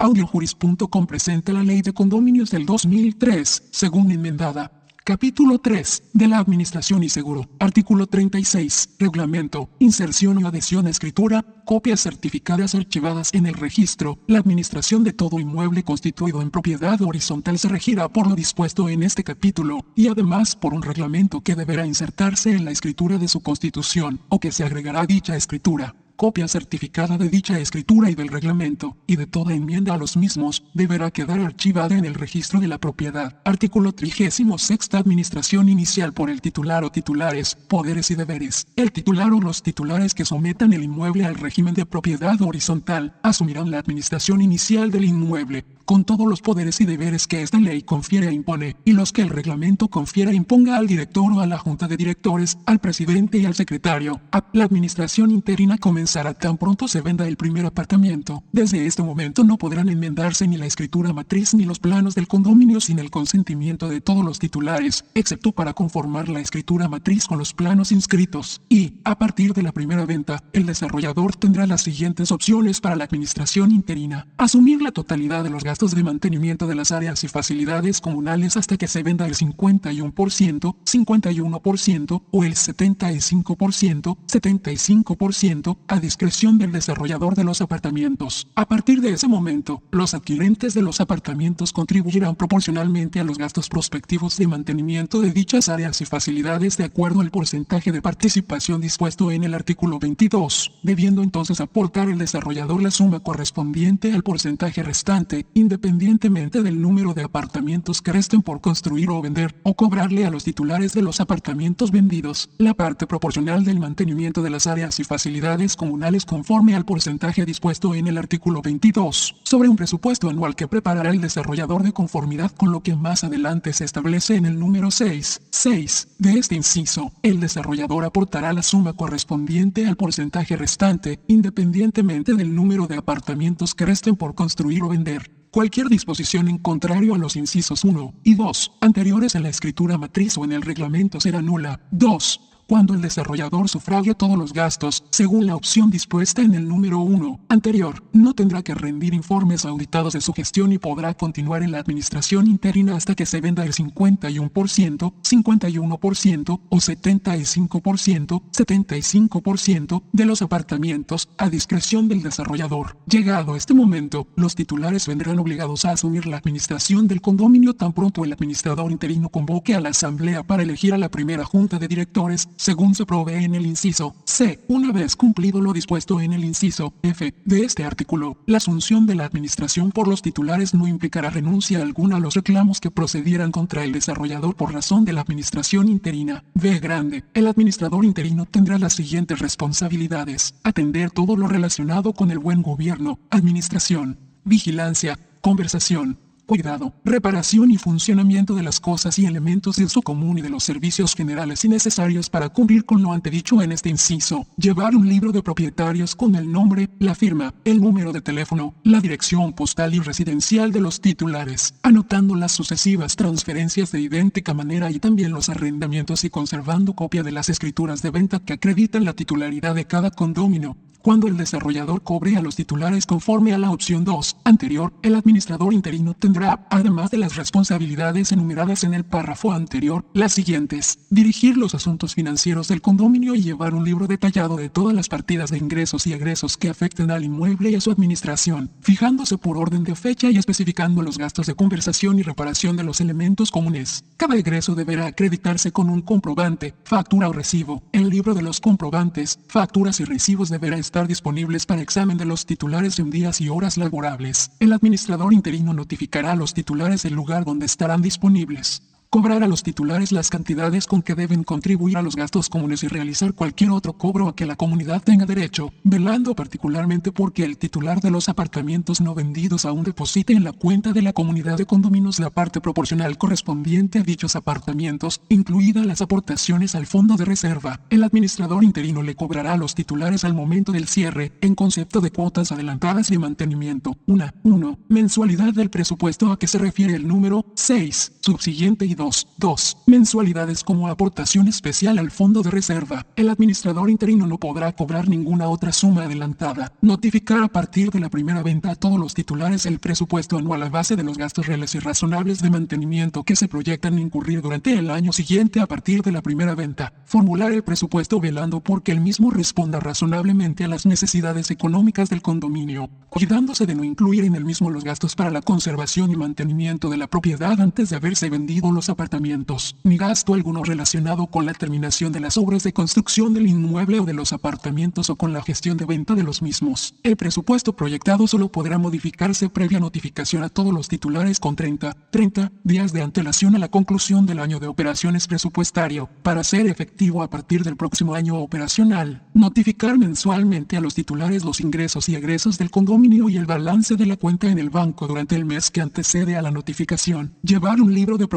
Audiojuris.com presenta la Ley de Condominios del 2003, según enmendada. Capítulo 3. De la Administración y Seguro. Artículo 36. Reglamento. Inserción y adhesión a escritura. Copias certificadas archivadas en el registro. La administración de todo inmueble constituido en propiedad horizontal se regirá por lo dispuesto en este capítulo, y además por un reglamento que deberá insertarse en la escritura de su constitución, o que se agregará a dicha escritura copia certificada de dicha escritura y del reglamento, y de toda enmienda a los mismos, deberá quedar archivada en el registro de la propiedad. Artículo 36. Administración inicial por el titular o titulares, poderes y deberes. El titular o los titulares que sometan el inmueble al régimen de propiedad horizontal asumirán la administración inicial del inmueble, con todos los poderes y deberes que esta ley confiere e impone, y los que el reglamento confiera e imponga al director o a la junta de directores, al presidente y al secretario. La administración interina comenzará tan pronto se venda el primer apartamento. Desde este momento no podrán enmendarse ni la escritura matriz ni los planos del condominio sin el consentimiento de todos los titulares, excepto para conformar la escritura matriz con los planos inscritos. Y, a partir de la primera venta, el desarrollador tendrá las siguientes opciones para la administración interina. Asumir la totalidad de los gastos de mantenimiento de las áreas y facilidades comunales hasta que se venda el 51%, 51% o el 75%, 75% a discreción del desarrollador de los apartamentos. A partir de ese momento, los adquirentes de los apartamentos contribuirán proporcionalmente a los gastos prospectivos de mantenimiento de dichas áreas y facilidades de acuerdo al porcentaje de participación dispuesto en el artículo 22, debiendo entonces aportar el desarrollador la suma correspondiente al porcentaje restante, independientemente del número de apartamentos que resten por construir o vender, o cobrarle a los titulares de los apartamentos vendidos la parte proporcional del mantenimiento de las áreas y facilidades comunales conforme al porcentaje dispuesto en el artículo 22, sobre un presupuesto anual que preparará el desarrollador de conformidad con lo que más adelante se establece en el número 6. 6. De este inciso, el desarrollador aportará la suma correspondiente al porcentaje restante, independientemente del número de apartamentos que resten por construir o vender. Cualquier disposición en contrario a los incisos 1 y 2 anteriores en la escritura matriz o en el reglamento será nula. 2 cuando el desarrollador sufrague todos los gastos, según la opción dispuesta en el número 1 anterior, no tendrá que rendir informes auditados de su gestión y podrá continuar en la administración interina hasta que se venda el 51%, 51% o 75%, 75% de los apartamentos a discreción del desarrollador. Llegado este momento, los titulares vendrán obligados a asumir la administración del condominio tan pronto el administrador interino convoque a la asamblea para elegir a la primera junta de directores según se provee en el inciso C. Una vez cumplido lo dispuesto en el inciso F de este artículo, la asunción de la administración por los titulares no implicará renuncia alguna a los reclamos que procedieran contra el desarrollador por razón de la administración interina. B. Grande. El administrador interino tendrá las siguientes responsabilidades. Atender todo lo relacionado con el buen gobierno, administración, vigilancia, conversación, cuidado, reparación y funcionamiento de las cosas y elementos de uso común y de los servicios generales y necesarios para cumplir con lo antedicho en este inciso. Llevar un libro de propietarios con el nombre, la firma, el número de teléfono, la dirección postal y residencial de los titulares, anotando las sucesivas transferencias de idéntica manera y también los arrendamientos y conservando copia de las escrituras de venta que acreditan la titularidad de cada condomino cuando el desarrollador cobre a los titulares conforme a la opción 2 anterior, el administrador interino tendrá, además de las responsabilidades enumeradas en el párrafo anterior, las siguientes. Dirigir los asuntos financieros del condominio y llevar un libro detallado de todas las partidas de ingresos y egresos que afecten al inmueble y a su administración, fijándose por orden de fecha y especificando los gastos de conversación y reparación de los elementos comunes. Cada egreso deberá acreditarse con un comprobante, factura o recibo. El libro de los comprobantes, facturas y recibos deberá estar disponibles para examen de los titulares en días y horas laborables. El administrador interino notificará a los titulares el lugar donde estarán disponibles cobrar a los titulares las cantidades con que deben contribuir a los gastos comunes y realizar cualquier otro cobro a que la comunidad tenga derecho, velando particularmente porque el titular de los apartamentos no vendidos aún deposite en la cuenta de la comunidad de condominios la parte proporcional correspondiente a dichos apartamentos, incluidas las aportaciones al fondo de reserva. El administrador interino le cobrará a los titulares al momento del cierre, en concepto de cuotas adelantadas de mantenimiento. 1. 1. Mensualidad del presupuesto a que se refiere el número 6, subsiguiente y 22. 2. Mensualidades como aportación especial al fondo de reserva. El administrador interino no podrá cobrar ninguna otra suma adelantada. Notificar a partir de la primera venta a todos los titulares el presupuesto anual a base de los gastos reales y razonables de mantenimiento que se proyectan incurrir durante el año siguiente a partir de la primera venta. Formular el presupuesto velando porque el mismo responda razonablemente a las necesidades económicas del condominio, cuidándose de no incluir en el mismo los gastos para la conservación y mantenimiento de la propiedad antes de haberse vendido los apartamentos, ni gasto alguno relacionado con la terminación de las obras de construcción del inmueble o de los apartamentos o con la gestión de venta de los mismos. El presupuesto proyectado solo podrá modificarse previa notificación a todos los titulares con 30, 30 días de antelación a la conclusión del año de operaciones presupuestario, para ser efectivo a partir del próximo año operacional. Notificar mensualmente a los titulares los ingresos y egresos del condominio y el balance de la cuenta en el banco durante el mes que antecede a la notificación. Llevar un libro de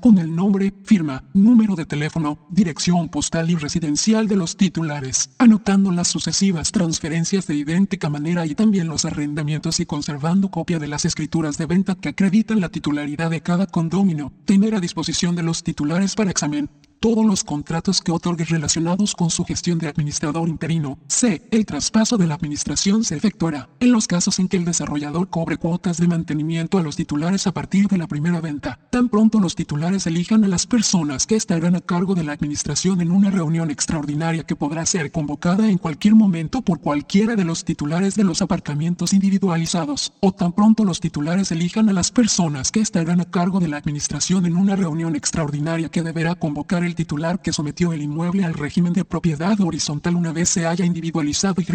con el nombre, firma, número de teléfono, dirección postal y residencial de los titulares, anotando las sucesivas transferencias de idéntica manera y también los arrendamientos y conservando copia de las escrituras de venta que acreditan la titularidad de cada condominio. Tener a disposición de los titulares para examen todos los contratos que otorgue relacionados con su gestión de administrador interino. C. El traspaso de la administración se efectuará en los casos en que el desarrollador cobre cuotas de mantenimiento a los titulares a partir de la primera venta. Tan pronto los titulares elijan a las personas que estarán a cargo de la administración en una reunión extraordinaria que podrá ser convocada en cualquier momento por cualquiera de los titulares de los aparcamientos individualizados, o tan pronto los titulares elijan a las personas que estarán a cargo de la administración en una reunión extraordinaria que deberá convocar el titular que sometió el inmueble al régimen de propiedad horizontal una vez se haya individualizado y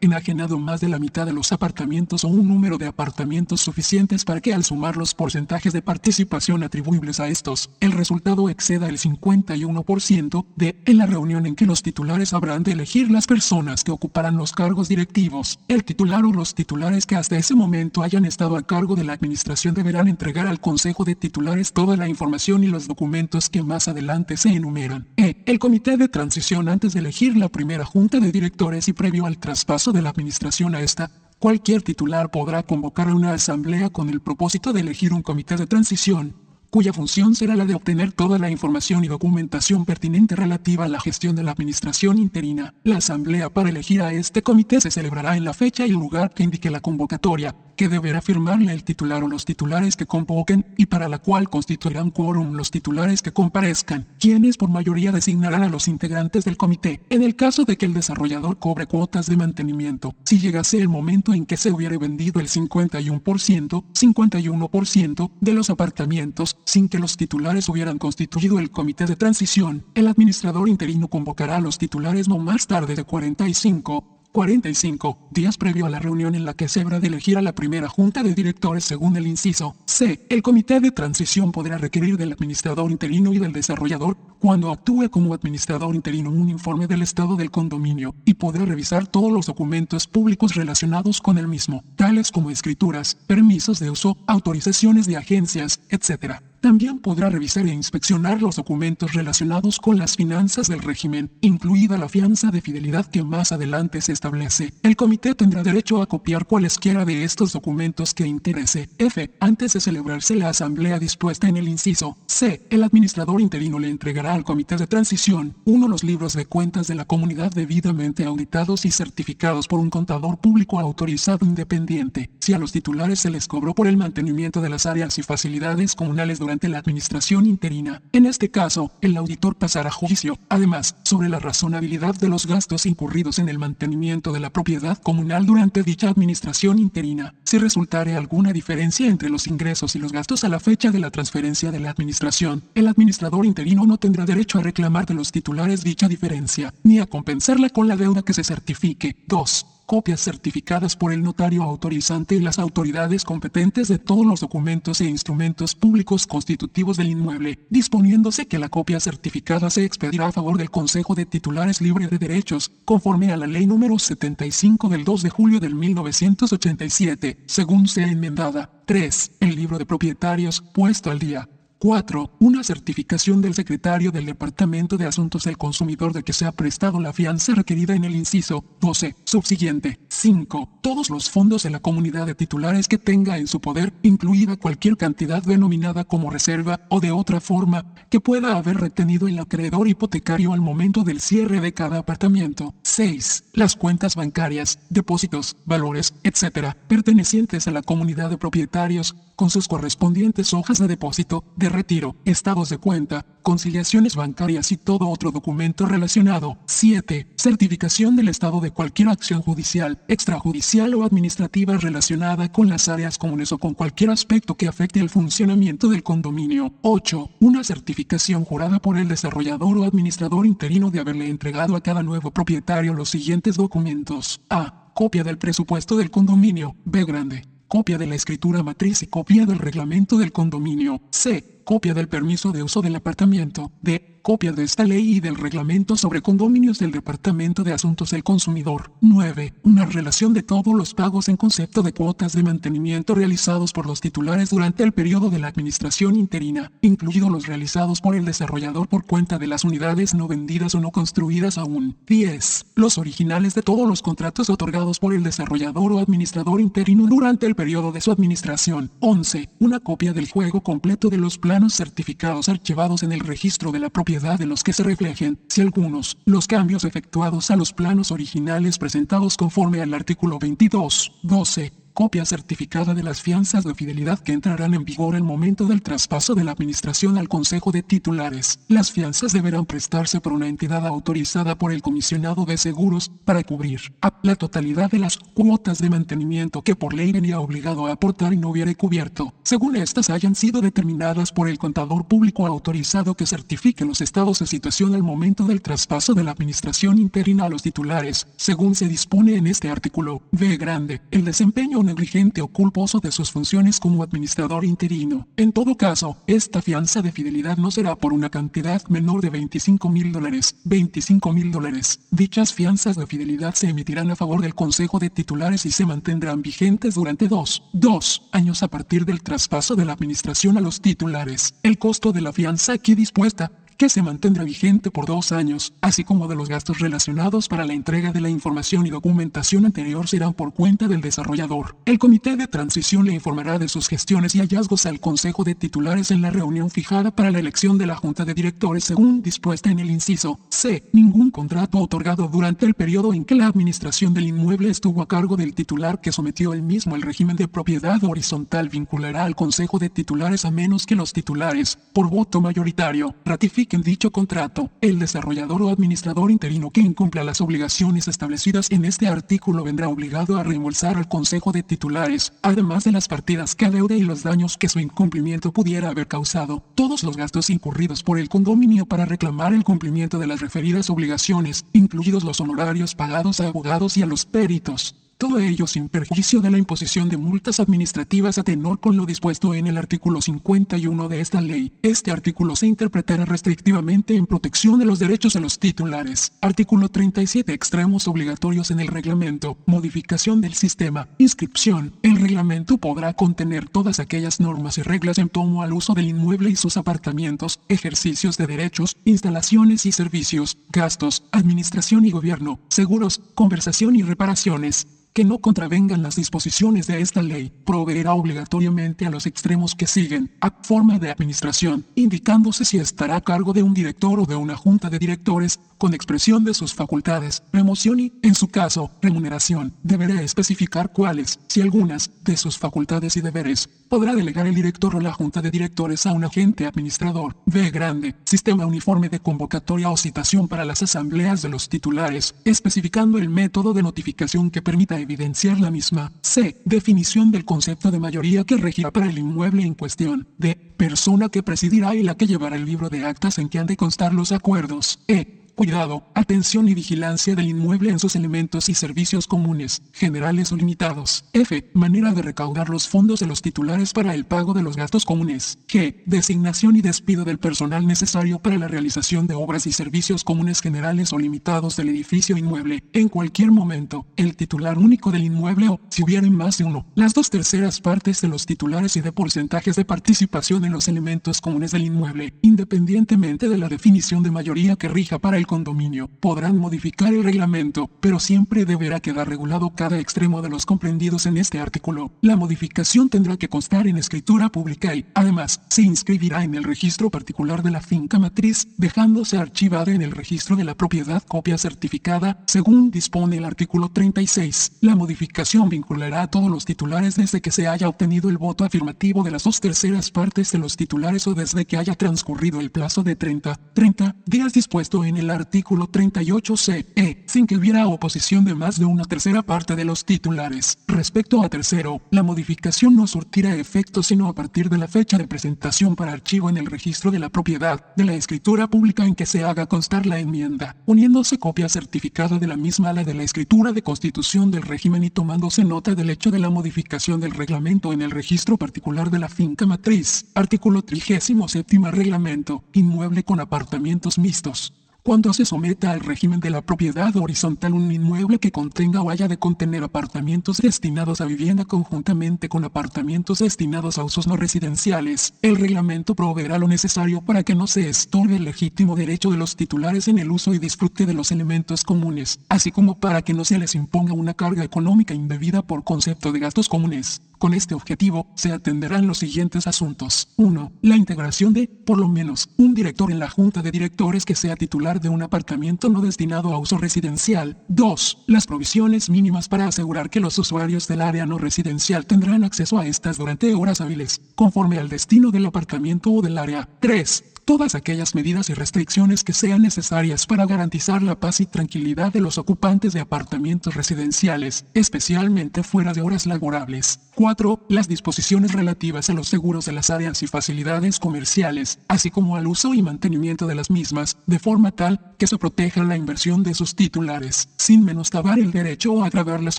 enajenado más de la mitad de los apartamentos o un número de apartamentos suficientes para que al sumar los porcentajes de participación atribuibles a estos, el resultado exceda el 51% de en la reunión en que los titulares habrán de elegir las personas que ocuparán los cargos directivos. El titular o los titulares que hasta ese momento hayan estado a cargo de la administración deberán entregar al Consejo de Titulares toda la información y los documentos que más adelante se enumeran. E. El comité de transición antes de elegir la primera junta de directores y previo al traspaso de la administración a esta, cualquier titular podrá convocar a una asamblea con el propósito de elegir un comité de transición, cuya función será la de obtener toda la información y documentación pertinente relativa a la gestión de la administración interina. La asamblea para elegir a este comité se celebrará en la fecha y lugar que indique la convocatoria que deberá firmarle el titular o los titulares que convoquen y para la cual constituirán quórum los titulares que comparezcan, quienes por mayoría designarán a los integrantes del comité. En el caso de que el desarrollador cobre cuotas de mantenimiento, si llegase el momento en que se hubiere vendido el 51%, 51% de los apartamentos sin que los titulares hubieran constituido el comité de transición, el administrador interino convocará a los titulares no más tarde de 45 45 días previo a la reunión en la que se habrá de elegir a la primera junta de directores según el inciso C. El comité de transición podrá requerir del administrador interino y del desarrollador, cuando actúe como administrador interino, un informe del estado del condominio y podrá revisar todos los documentos públicos relacionados con el mismo, tales como escrituras, permisos de uso, autorizaciones de agencias, etc. También podrá revisar e inspeccionar los documentos relacionados con las finanzas del régimen, incluida la fianza de fidelidad que más adelante se establece. El comité tendrá derecho a copiar cualesquiera de estos documentos que interese. F. Antes de celebrarse la asamblea dispuesta en el inciso C. El administrador interino le entregará al comité de transición uno los libros de cuentas de la comunidad debidamente auditados y certificados por un contador público autorizado independiente. Si a los titulares se les cobró por el mantenimiento de las áreas y facilidades comunales la administración interina. En este caso, el auditor pasará juicio, además, sobre la razonabilidad de los gastos incurridos en el mantenimiento de la propiedad comunal durante dicha administración interina. Si resultare alguna diferencia entre los ingresos y los gastos a la fecha de la transferencia de la administración, el administrador interino no tendrá derecho a reclamar de los titulares dicha diferencia, ni a compensarla con la deuda que se certifique. 2 copias certificadas por el notario autorizante y las autoridades competentes de todos los documentos e instrumentos públicos constitutivos del inmueble, disponiéndose que la copia certificada se expedirá a favor del Consejo de Titulares Libre de Derechos, conforme a la Ley número 75 del 2 de julio del 1987, según sea enmendada. 3. El libro de propietarios, puesto al día 4. Una certificación del secretario del Departamento de Asuntos del Consumidor de que se ha prestado la fianza requerida en el inciso 12, subsiguiente. 5. Todos los fondos de la comunidad de titulares que tenga en su poder, incluida cualquier cantidad denominada como reserva o de otra forma, que pueda haber retenido el acreedor hipotecario al momento del cierre de cada apartamento. 6. Las cuentas bancarias, depósitos, valores, etc., pertenecientes a la comunidad de propietarios, con sus correspondientes hojas de depósito, de retiro, estados de cuenta, conciliaciones bancarias y todo otro documento relacionado. 7. Certificación del estado de cualquier acción judicial, extrajudicial o administrativa relacionada con las áreas comunes o con cualquier aspecto que afecte el funcionamiento del condominio. 8. Una certificación jurada por el desarrollador o administrador interino de haberle entregado a cada nuevo propietario los siguientes documentos. A. Copia del presupuesto del condominio. B grande copia de la escritura matriz y copia del reglamento del condominio. C. Copia del permiso de uso del apartamento. D copia de esta ley y del reglamento sobre condominios del Departamento de Asuntos del Consumidor. 9. Una relación de todos los pagos en concepto de cuotas de mantenimiento realizados por los titulares durante el periodo de la administración interina, incluidos los realizados por el desarrollador por cuenta de las unidades no vendidas o no construidas aún. 10. Los originales de todos los contratos otorgados por el desarrollador o administrador interino durante el periodo de su administración. 11. Una copia del juego completo de los planos certificados archivados en el registro de la propiedad de los que se reflejen, si algunos, los cambios efectuados a los planos originales presentados conforme al artículo 22, 12, copia certificada de las fianzas de fidelidad que entrarán en vigor al momento del traspaso de la administración al Consejo de Titulares. Las fianzas deberán prestarse por una entidad autorizada por el comisionado de seguros para cubrir a la totalidad de las cuotas de mantenimiento que por ley venía obligado a aportar y no hubiera cubierto, según estas hayan sido determinadas por el contador público autorizado que certifique los estados de situación al momento del traspaso de la administración interina a los titulares, según se dispone en este artículo. V grande, el desempeño negligente o culposo de sus funciones como administrador interino. En todo caso, esta fianza de fidelidad no será por una cantidad menor de 25 mil dólares. 25 mil dólares. Dichas fianzas de fidelidad se emitirán a favor del Consejo de Titulares y se mantendrán vigentes durante dos, dos años a partir del traspaso de la administración a los titulares. El costo de la fianza aquí dispuesta que se mantendrá vigente por dos años, así como de los gastos relacionados para la entrega de la información y documentación anterior serán por cuenta del desarrollador. El comité de transición le informará de sus gestiones y hallazgos al Consejo de Titulares en la reunión fijada para la elección de la Junta de Directores según dispuesta en el inciso C. Ningún contrato otorgado durante el periodo en que la administración del inmueble estuvo a cargo del titular que sometió el mismo al régimen de propiedad horizontal vinculará al Consejo de Titulares a menos que los titulares, por voto mayoritario, ratifiquen en dicho contrato, el desarrollador o administrador interino que incumpla las obligaciones establecidas en este artículo vendrá obligado a reembolsar al Consejo de Titulares, además de las partidas que adeude y los daños que su incumplimiento pudiera haber causado, todos los gastos incurridos por el condominio para reclamar el cumplimiento de las referidas obligaciones, incluidos los honorarios pagados a abogados y a los peritos todo ello sin perjuicio de la imposición de multas administrativas a tenor con lo dispuesto en el artículo 51 de esta ley. Este artículo se interpretará restrictivamente en protección de los derechos de los titulares. Artículo 37. Extremos obligatorios en el reglamento. Modificación del sistema. Inscripción. El reglamento podrá contener todas aquellas normas y reglas en torno al uso del inmueble y sus apartamentos, ejercicios de derechos, instalaciones y servicios, gastos, administración y gobierno, seguros, conversación y reparaciones que no contravengan las disposiciones de esta ley, proveerá obligatoriamente a los extremos que siguen, a forma de administración, indicándose si estará a cargo de un director o de una junta de directores, con expresión de sus facultades, remoción y, en su caso, remuneración. Deberá especificar cuáles, si algunas, de sus facultades y deberes, podrá delegar el director o la junta de directores a un agente administrador. B grande, sistema uniforme de convocatoria o citación para las asambleas de los titulares, especificando el método de notificación que permita evidenciar la misma. C. Definición del concepto de mayoría que regirá para el inmueble en cuestión. D. Persona que presidirá y la que llevará el libro de actas en que han de constar los acuerdos. E cuidado, atención y vigilancia del inmueble en sus elementos y servicios comunes, generales o limitados. F. Manera de recaudar los fondos de los titulares para el pago de los gastos comunes. G. Designación y despido del personal necesario para la realización de obras y servicios comunes generales o limitados del edificio inmueble. En cualquier momento, el titular único del inmueble o, si hubiera más de uno, las dos terceras partes de los titulares y de porcentajes de participación en los elementos comunes del inmueble, independientemente de la definición de mayoría que rija para el condominio, podrán modificar el reglamento, pero siempre deberá quedar regulado cada extremo de los comprendidos en este artículo. La modificación tendrá que constar en escritura pública y, además, se inscribirá en el registro particular de la finca matriz, dejándose archivada en el registro de la propiedad copia certificada, según dispone el artículo 36. La modificación vinculará a todos los titulares desde que se haya obtenido el voto afirmativo de las dos terceras partes de los titulares o desde que haya transcurrido el plazo de 30, 30 días dispuesto en el artículo 38c, e, sin que hubiera oposición de más de una tercera parte de los titulares. Respecto a tercero, la modificación no surtirá efecto sino a partir de la fecha de presentación para archivo en el registro de la propiedad de la escritura pública en que se haga constar la enmienda, uniéndose copia certificada de la misma a la de la escritura de constitución del régimen y tomándose nota del hecho de la modificación del reglamento en el registro particular de la finca matriz. Artículo 37 Reglamento, inmueble con apartamentos mixtos cuando se someta al régimen de la propiedad horizontal un inmueble que contenga o haya de contener apartamentos destinados a vivienda conjuntamente con apartamentos destinados a usos no residenciales, el reglamento proveerá lo necesario para que no se estorbe el legítimo derecho de los titulares en el uso y disfrute de los elementos comunes, así como para que no se les imponga una carga económica indebida por concepto de gastos comunes. Con este objetivo, se atenderán los siguientes asuntos. 1. La integración de, por lo menos, un director en la junta de directores que sea titular de un apartamento no destinado a uso residencial. 2. Las provisiones mínimas para asegurar que los usuarios del área no residencial tendrán acceso a estas durante horas hábiles, conforme al destino del apartamento o del área. 3 todas aquellas medidas y restricciones que sean necesarias para garantizar la paz y tranquilidad de los ocupantes de apartamentos residenciales, especialmente fuera de horas laborables. 4. Las disposiciones relativas a los seguros de las áreas y facilidades comerciales, así como al uso y mantenimiento de las mismas, de forma tal que se proteja la inversión de sus titulares, sin menoscabar el derecho o agravar las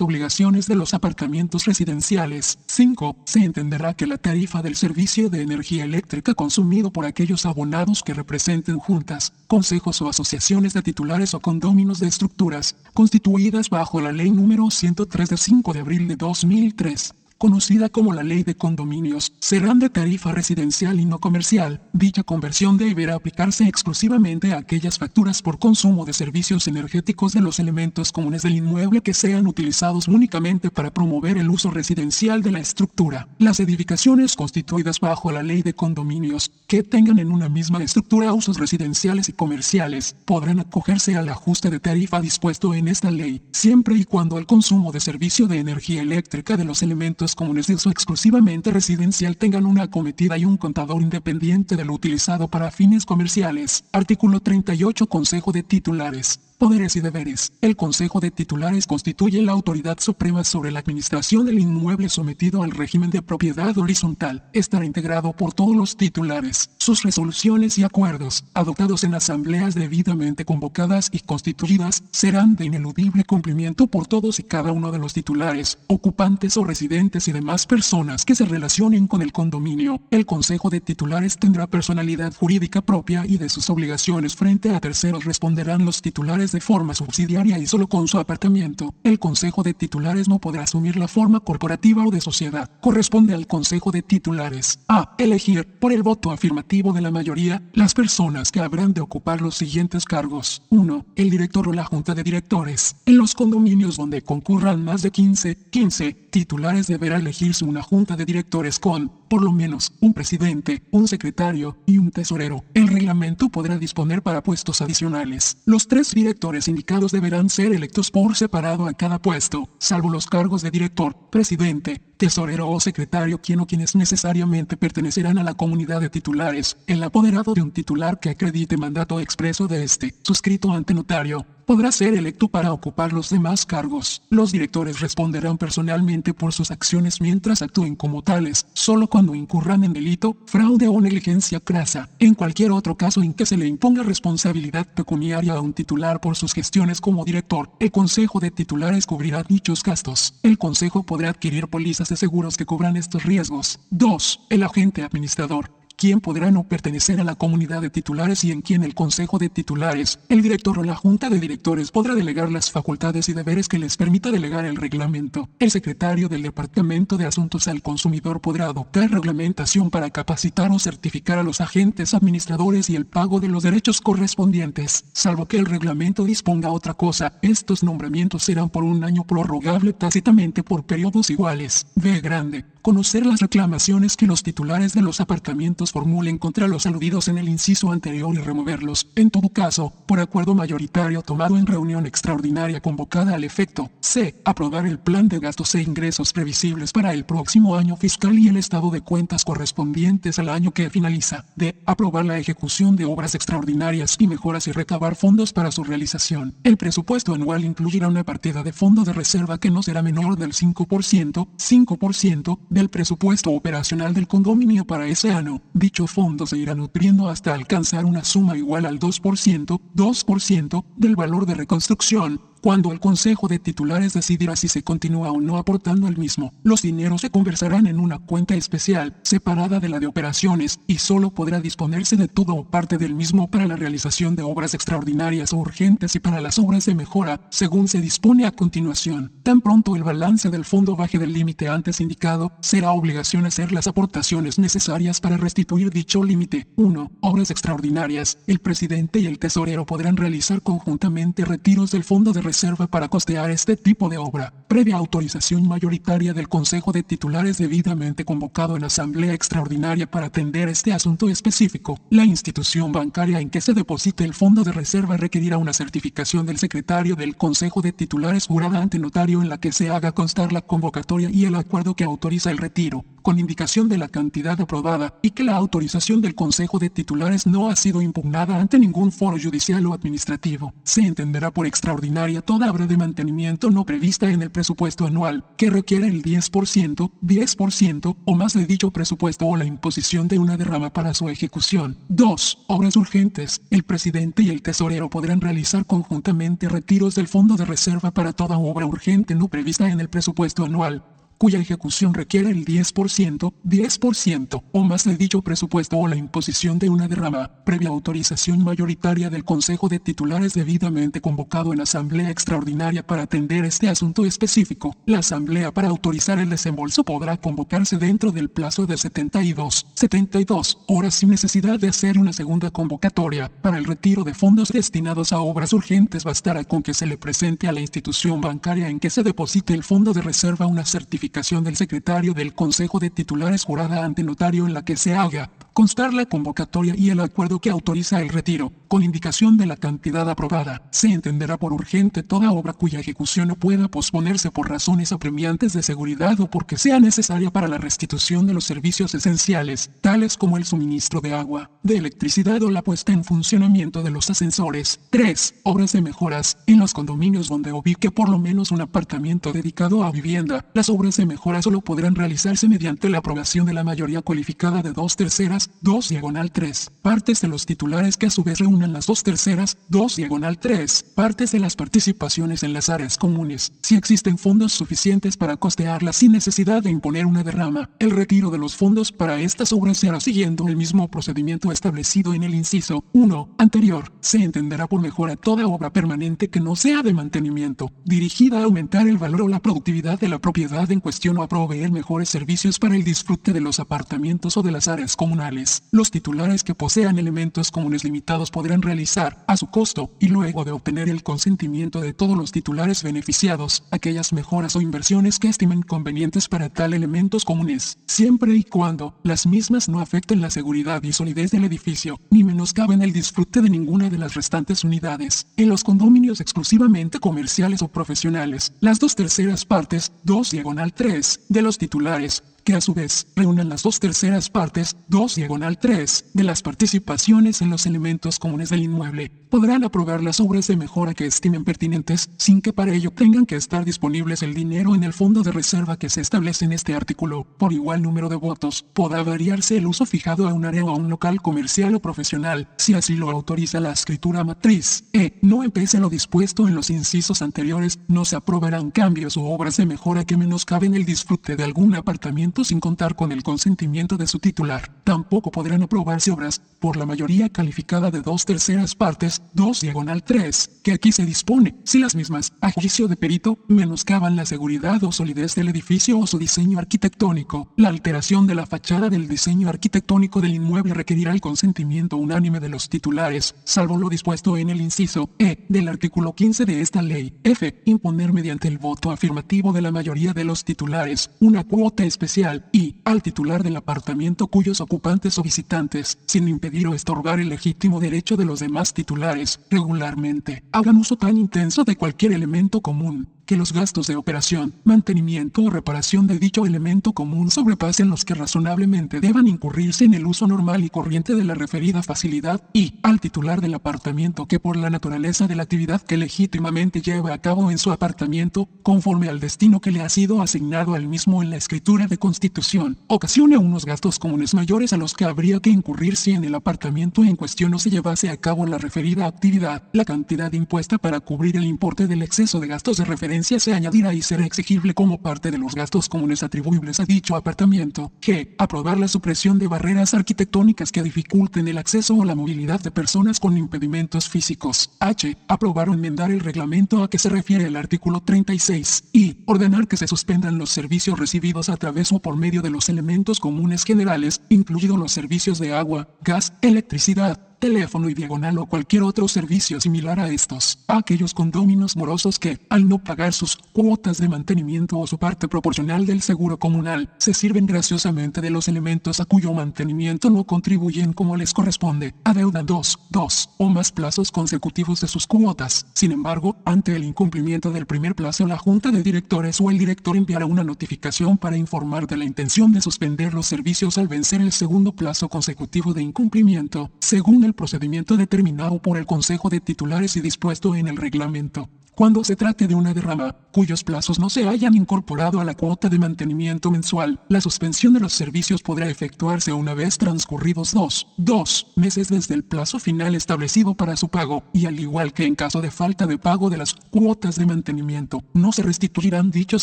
obligaciones de los apartamentos residenciales. 5. Se entenderá que la tarifa del servicio de energía eléctrica consumido por aquellos abonados que representen juntas, consejos o asociaciones de titulares o condóminos de estructuras, constituidas bajo la Ley número 103 de 5 de abril de 2003, conocida como la ley de condominios, serán de tarifa residencial y no comercial. Dicha conversión deberá aplicarse exclusivamente a aquellas facturas por consumo de servicios energéticos de los elementos comunes del inmueble que sean utilizados únicamente para promover el uso residencial de la estructura. Las edificaciones constituidas bajo la ley de condominios, que tengan en una misma estructura usos residenciales y comerciales, podrán acogerse al ajuste de tarifa dispuesto en esta ley, siempre y cuando el consumo de servicio de energía eléctrica de los elementos comunes de uso exclusivamente residencial tengan una acometida y un contador independiente de lo utilizado para fines comerciales. Artículo 38 Consejo de Titulares. Poderes y deberes. El Consejo de Titulares constituye la autoridad suprema sobre la administración del inmueble sometido al régimen de propiedad horizontal. Estará integrado por todos los titulares. Sus resoluciones y acuerdos, adoptados en asambleas debidamente convocadas y constituidas, serán de ineludible cumplimiento por todos y cada uno de los titulares, ocupantes o residentes y demás personas que se relacionen con el condominio. El Consejo de Titulares tendrá personalidad jurídica propia y de sus obligaciones frente a terceros responderán los titulares de forma subsidiaria y solo con su apartamiento. El Consejo de Titulares no podrá asumir la forma corporativa o de sociedad. Corresponde al Consejo de Titulares a elegir, por el voto afirmativo de la mayoría, las personas que habrán de ocupar los siguientes cargos. 1. El director o la junta de directores. En los condominios donde concurran más de 15, 15 titulares deberá elegirse una junta de directores con por lo menos un presidente, un secretario y un tesorero. El reglamento podrá disponer para puestos adicionales. Los tres directores indicados deberán ser electos por separado a cada puesto, salvo los cargos de director, presidente, tesorero o secretario quien o quienes necesariamente pertenecerán a la comunidad de titulares, el apoderado de un titular que acredite mandato expreso de este, suscrito ante notario, podrá ser electo para ocupar los demás cargos. Los directores responderán personalmente por sus acciones mientras actúen como tales, solo cuando incurran en delito, fraude o negligencia crasa. En cualquier otro caso en que se le imponga responsabilidad pecuniaria a un titular por sus gestiones como director, el Consejo de Titulares cubrirá dichos gastos. El Consejo podrá adquirir pólizas de seguros que cubran estos riesgos. 2. El agente administrador quién podrá no pertenecer a la comunidad de titulares y en quién el Consejo de Titulares, el director o la Junta de Directores podrá delegar las facultades y deberes que les permita delegar el reglamento. El secretario del Departamento de Asuntos al Consumidor podrá adoptar reglamentación para capacitar o certificar a los agentes administradores y el pago de los derechos correspondientes, salvo que el reglamento disponga otra cosa. Estos nombramientos serán por un año prorrogable tácitamente por periodos iguales. B grande conocer las reclamaciones que los titulares de los apartamentos formulen contra los aludidos en el inciso anterior y removerlos, en todo caso, por acuerdo mayoritario tomado en reunión extraordinaria convocada al efecto. C. Aprobar el plan de gastos e ingresos previsibles para el próximo año fiscal y el estado de cuentas correspondientes al año que finaliza. D. Aprobar la ejecución de obras extraordinarias y mejoras y recabar fondos para su realización. El presupuesto anual incluirá una partida de fondo de reserva que no será menor del 5%, 5% del presupuesto operacional del condominio para ese año. Dicho fondo se irá nutriendo hasta alcanzar una suma igual al 2%, 2% del valor de reconstrucción cuando el Consejo de Titulares decidirá si se continúa o no aportando el mismo, los dineros se conversarán en una cuenta especial, separada de la de operaciones, y solo podrá disponerse de todo o parte del mismo para la realización de obras extraordinarias o urgentes y para las obras de mejora, según se dispone a continuación. Tan pronto el balance del fondo baje del límite antes indicado, será obligación hacer las aportaciones necesarias para restituir dicho límite. 1. Obras extraordinarias. El presidente y el tesorero podrán realizar conjuntamente retiros del fondo de reserva para costear este tipo de obra, previa autorización mayoritaria del Consejo de Titulares debidamente convocado en asamblea extraordinaria para atender este asunto específico. La institución bancaria en que se deposite el fondo de reserva requerirá una certificación del secretario del Consejo de Titulares jurada ante notario en la que se haga constar la convocatoria y el acuerdo que autoriza el retiro con indicación de la cantidad aprobada y que la autorización del Consejo de Titulares no ha sido impugnada ante ningún foro judicial o administrativo. Se entenderá por extraordinaria toda obra de mantenimiento no prevista en el presupuesto anual, que requiere el 10%, 10% o más de dicho presupuesto o la imposición de una derrama para su ejecución. 2. Obras urgentes. El presidente y el tesorero podrán realizar conjuntamente retiros del fondo de reserva para toda obra urgente no prevista en el presupuesto anual, cuya ejecución requiere el 10%, 10% o más de dicho presupuesto o la imposición de una derrama, previa autorización mayoritaria del Consejo de Titulares debidamente convocado en asamblea extraordinaria para atender este asunto específico. La asamblea para autorizar el desembolso podrá convocarse dentro del plazo de 72, 72 horas sin necesidad de hacer una segunda convocatoria. Para el retiro de fondos destinados a obras urgentes bastará con que se le presente a la institución bancaria en que se deposite el fondo de reserva una certificación del secretario del Consejo de Titulares jurada ante notario en la que se haga constar la convocatoria y el acuerdo que autoriza el retiro, con indicación de la cantidad aprobada. Se entenderá por urgente toda obra cuya ejecución no pueda posponerse por razones apremiantes de seguridad o porque sea necesaria para la restitución de los servicios esenciales, tales como el suministro de agua, de electricidad o la puesta en funcionamiento de los ascensores. 3. Obras de mejoras. En los condominios donde ubique por lo menos un apartamento dedicado a vivienda, las obras de mejora solo podrán realizarse mediante la aprobación de la mayoría cualificada de dos terceras, 2 diagonal 3, partes de los titulares que a su vez reúnan las dos terceras, 2 diagonal 3, partes de las participaciones en las áreas comunes, si existen fondos suficientes para costearlas sin necesidad de imponer una derrama. El retiro de los fondos para estas obras será siguiendo el mismo procedimiento establecido en el inciso 1 anterior. Se entenderá por mejora toda obra permanente que no sea de mantenimiento, dirigida a aumentar el valor o la productividad de la propiedad en cuestión o a proveer mejores servicios para el disfrute de los apartamentos o de las áreas comunales. Los titulares que posean elementos comunes limitados podrán realizar, a su costo, y luego de obtener el consentimiento de todos los titulares beneficiados, aquellas mejoras o inversiones que estimen convenientes para tal elementos comunes, siempre y cuando las mismas no afecten la seguridad y solidez del edificio, ni menoscaben el disfrute de ninguna de las restantes unidades. En los condominios exclusivamente comerciales o profesionales, las dos terceras partes, 2 diagonal 3, de los titulares, a su vez reúnan las dos terceras partes, 2 diagonal 3, de las participaciones en los elementos comunes del inmueble. Podrán aprobar las obras de mejora que estimen pertinentes, sin que para ello tengan que estar disponibles el dinero en el fondo de reserva que se establece en este artículo. Por igual número de votos, podrá variarse el uso fijado a un área o a un local comercial o profesional, si así lo autoriza la escritura matriz. E. No empece lo dispuesto en los incisos anteriores, no se aprobarán cambios o obras de mejora que menoscaben el disfrute de algún apartamento sin contar con el consentimiento de su titular. Tampoco podrán aprobarse obras, por la mayoría calificada de dos terceras partes, 2 diagonal 3, que aquí se dispone, si las mismas, a juicio de perito, menoscaban la seguridad o solidez del edificio o su diseño arquitectónico. La alteración de la fachada del diseño arquitectónico del inmueble requerirá el consentimiento unánime de los titulares, salvo lo dispuesto en el inciso E del artículo 15 de esta ley. F. Imponer mediante el voto afirmativo de la mayoría de los titulares una cuota especial y al titular del apartamento cuyos ocupantes o visitantes, sin impedir o estorbar el legítimo derecho de los demás titulares, regularmente, hagan uso tan intenso de cualquier elemento común que los gastos de operación, mantenimiento o reparación de dicho elemento común sobrepasen los que razonablemente deban incurrirse en el uso normal y corriente de la referida facilidad y al titular del apartamento que por la naturaleza de la actividad que legítimamente lleva a cabo en su apartamento, conforme al destino que le ha sido asignado al mismo en la escritura de constitución, ocasione unos gastos comunes mayores a los que habría que incurrir si en el apartamento en cuestión no se llevase a cabo la referida actividad, la cantidad impuesta para cubrir el importe del exceso de gastos de referencia se añadirá y será exigible como parte de los gastos comunes atribuibles a dicho apartamento. G. Aprobar la supresión de barreras arquitectónicas que dificulten el acceso o la movilidad de personas con impedimentos físicos. H. Aprobar o enmendar el reglamento a que se refiere el artículo 36. Y. Ordenar que se suspendan los servicios recibidos a través o por medio de los elementos comunes generales, incluidos los servicios de agua, gas, electricidad, teléfono y diagonal o cualquier otro servicio similar a estos. Aquellos condóminos morosos que, al no pagar sus cuotas de mantenimiento o su parte proporcional del seguro comunal, se sirven graciosamente de los elementos a cuyo mantenimiento no contribuyen como les corresponde, adeudan dos, dos o más plazos consecutivos de sus cuotas. Sin embargo, ante el incumplimiento del primer plazo, la junta de directores o el director enviará una notificación para informar de la intención de suspender los servicios al vencer el segundo plazo consecutivo de incumplimiento, según el procedimiento determinado por el Consejo de Titulares y dispuesto en el reglamento. Cuando se trate de una derrama, cuyos plazos no se hayan incorporado a la cuota de mantenimiento mensual, la suspensión de los servicios podrá efectuarse una vez transcurridos dos, dos meses desde el plazo final establecido para su pago, y al igual que en caso de falta de pago de las cuotas de mantenimiento, no se restituirán dichos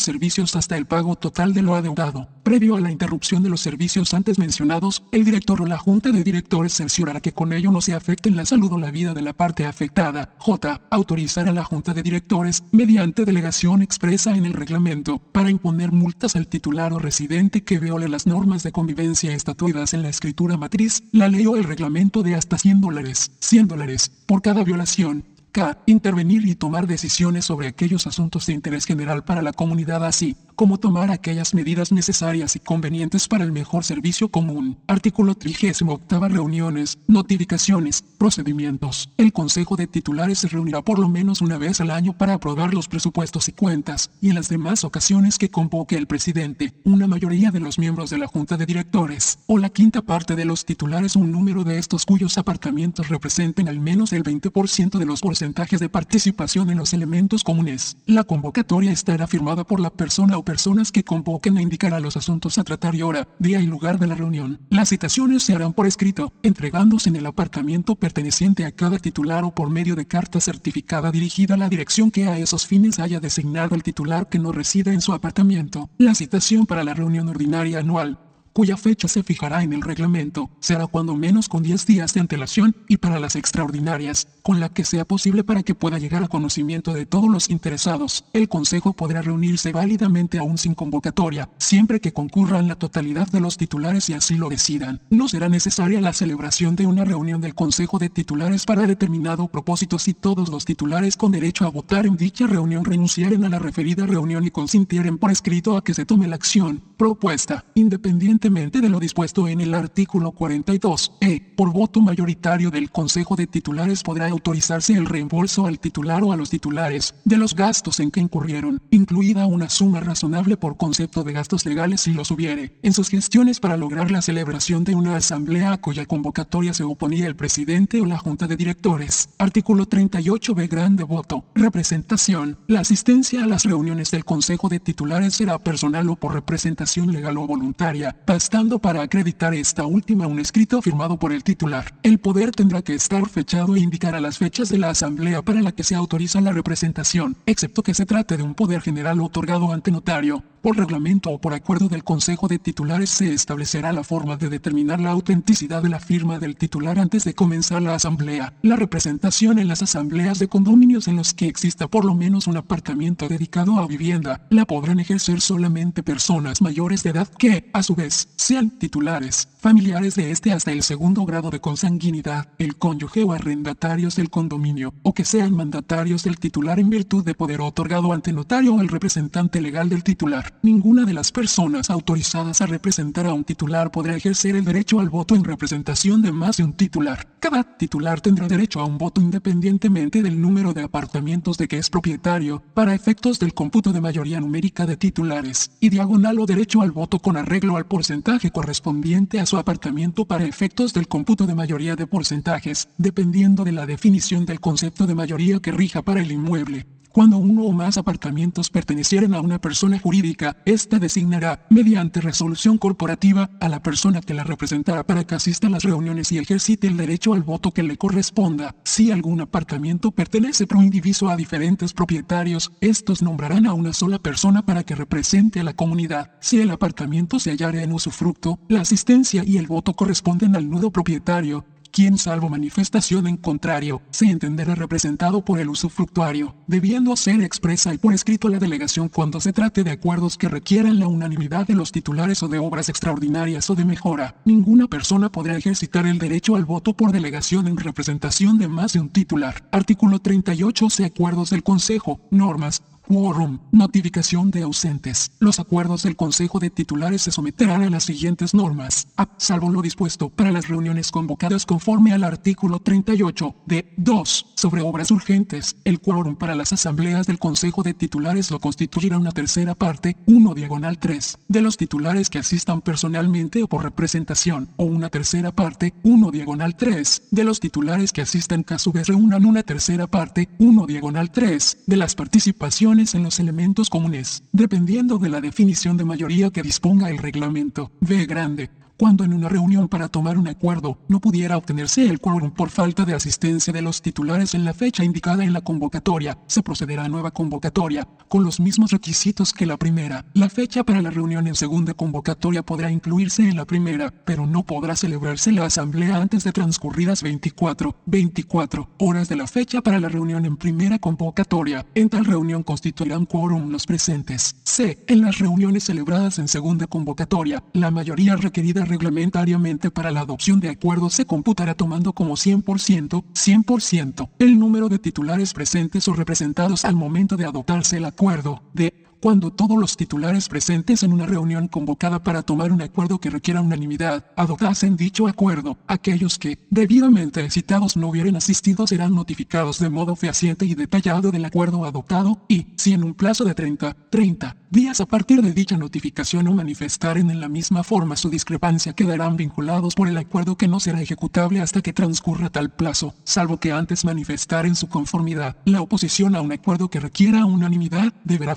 servicios hasta el pago total de lo adeudado. Previo a la interrupción de los servicios antes mencionados, el director o la junta de directores cerciorará que con ello no se afecte la salud o la vida de la parte afectada. J. Autorizar a la junta de directores mediante delegación expresa en el reglamento, para imponer multas al titular o residente que viole las normas de convivencia estatuidas en la escritura matriz, la ley o el reglamento de hasta 100 dólares, 100 dólares, por cada violación, K. Intervenir y tomar decisiones sobre aquellos asuntos de interés general para la comunidad así como tomar aquellas medidas necesarias y convenientes para el mejor servicio común. Artículo 38. Reuniones, notificaciones, procedimientos. El Consejo de Titulares se reunirá por lo menos una vez al año para aprobar los presupuestos y cuentas, y en las demás ocasiones que convoque el presidente, una mayoría de los miembros de la Junta de Directores, o la quinta parte de los titulares un número de estos cuyos apartamentos representen al menos el 20% de los porcentajes de participación en los elementos comunes. La convocatoria estará firmada por la persona o personas que convoquen a indicar a los asuntos a tratar y hora, día y lugar de la reunión. Las citaciones se harán por escrito, entregándose en el apartamento perteneciente a cada titular o por medio de carta certificada dirigida a la dirección que a esos fines haya designado el titular que no resida en su apartamento. La citación para la reunión ordinaria anual cuya fecha se fijará en el reglamento, será cuando menos con 10 días de antelación y para las extraordinarias, con la que sea posible para que pueda llegar a conocimiento de todos los interesados. El Consejo podrá reunirse válidamente aún sin convocatoria, siempre que concurran la totalidad de los titulares y así lo decidan. No será necesaria la celebración de una reunión del Consejo de Titulares para determinado propósito si todos los titulares con derecho a votar en dicha reunión renunciaren a la referida reunión y consintieren por escrito a que se tome la acción propuesta, independiente de lo dispuesto en el artículo 42. E. Por voto mayoritario del Consejo de Titulares podrá autorizarse el reembolso al titular o a los titulares de los gastos en que incurrieron, incluida una suma razonable por concepto de gastos legales si los hubiere, en sus gestiones para lograr la celebración de una asamblea a cuya convocatoria se oponía el presidente o la junta de directores. Artículo 38b grande voto. Representación. La asistencia a las reuniones del Consejo de Titulares será personal o por representación legal o voluntaria, bastando para acreditar esta última un escrito firmado por el titular. El poder tendrá que estar fechado e indicar a las fechas de la asamblea para la que se autoriza la representación, excepto que se trate de un poder general otorgado ante notario. Por reglamento o por acuerdo del Consejo de Titulares se establecerá la forma de determinar la autenticidad de la firma del titular antes de comenzar la asamblea. La representación en las asambleas de condominios en los que exista por lo menos un apartamento dedicado a vivienda la podrán ejercer solamente personas mayores de edad que, a su vez, sean titulares, familiares de este hasta el segundo grado de consanguinidad, el cónyuge o arrendatarios del condominio, o que sean mandatarios del titular en virtud de poder otorgado ante notario o el representante legal del titular. Ninguna de las personas autorizadas a representar a un titular podrá ejercer el derecho al voto en representación de más de un titular. Cada titular tendrá derecho a un voto independientemente del número de apartamentos de que es propietario, para efectos del cómputo de mayoría numérica de titulares, y diagonal o derecho al voto con arreglo al porcentaje correspondiente a su apartamento para efectos del cómputo de mayoría de porcentajes, dependiendo de la definición del concepto de mayoría que rija para el inmueble. Cuando uno o más apartamentos pertenecieren a una persona jurídica, ésta designará, mediante resolución corporativa, a la persona que la representará para que asista a las reuniones y ejercite el derecho al voto que le corresponda. Si algún apartamento pertenece pro indiviso a diferentes propietarios, estos nombrarán a una sola persona para que represente a la comunidad. Si el apartamento se hallara en usufructo, la asistencia y el voto corresponden al nudo propietario, quien salvo manifestación en contrario, se entenderá representado por el usufructuario, debiendo ser expresa y por escrito la delegación cuando se trate de acuerdos que requieran la unanimidad de los titulares o de obras extraordinarias o de mejora. Ninguna persona podrá ejercitar el derecho al voto por delegación en representación de más de un titular. Artículo 38 C. Acuerdos del Consejo. Normas. Quórum. Notificación de ausentes. Los acuerdos del Consejo de Titulares se someterán a las siguientes normas. A. Salvo lo dispuesto para las reuniones convocadas conforme al artículo 38 de 2. Sobre obras urgentes. El quórum para las asambleas del Consejo de Titulares lo constituirá una tercera parte, 1 diagonal 3, de los titulares que asistan personalmente o por representación, o una tercera parte, 1 diagonal 3, de los titulares que asistan que a su vez reúnan una tercera parte, 1 diagonal 3, de las participaciones en los elementos comunes, dependiendo de la definición de mayoría que disponga el reglamento. V grande cuando en una reunión para tomar un acuerdo no pudiera obtenerse el quórum por falta de asistencia de los titulares en la fecha indicada en la convocatoria, se procederá a nueva convocatoria, con los mismos requisitos que la primera. La fecha para la reunión en segunda convocatoria podrá incluirse en la primera, pero no podrá celebrarse la asamblea antes de transcurridas 24, 24 horas de la fecha para la reunión en primera convocatoria. En tal reunión constituirán quórum los presentes. C. En las reuniones celebradas en segunda convocatoria, la mayoría requerida reglamentariamente para la adopción de acuerdos se computará tomando como 100%, 100%, el número de titulares presentes o representados al momento de adoptarse el acuerdo, de cuando todos los titulares presentes en una reunión convocada para tomar un acuerdo que requiera unanimidad adoptasen dicho acuerdo, aquellos que, debidamente citados no hubieran asistido serán notificados de modo fehaciente y detallado del acuerdo adoptado y, si en un plazo de 30, 30 días a partir de dicha notificación o manifestaren en la misma forma su discrepancia quedarán vinculados por el acuerdo que no será ejecutable hasta que transcurra tal plazo, salvo que antes manifestaren su conformidad. La oposición a un acuerdo que requiera unanimidad deberá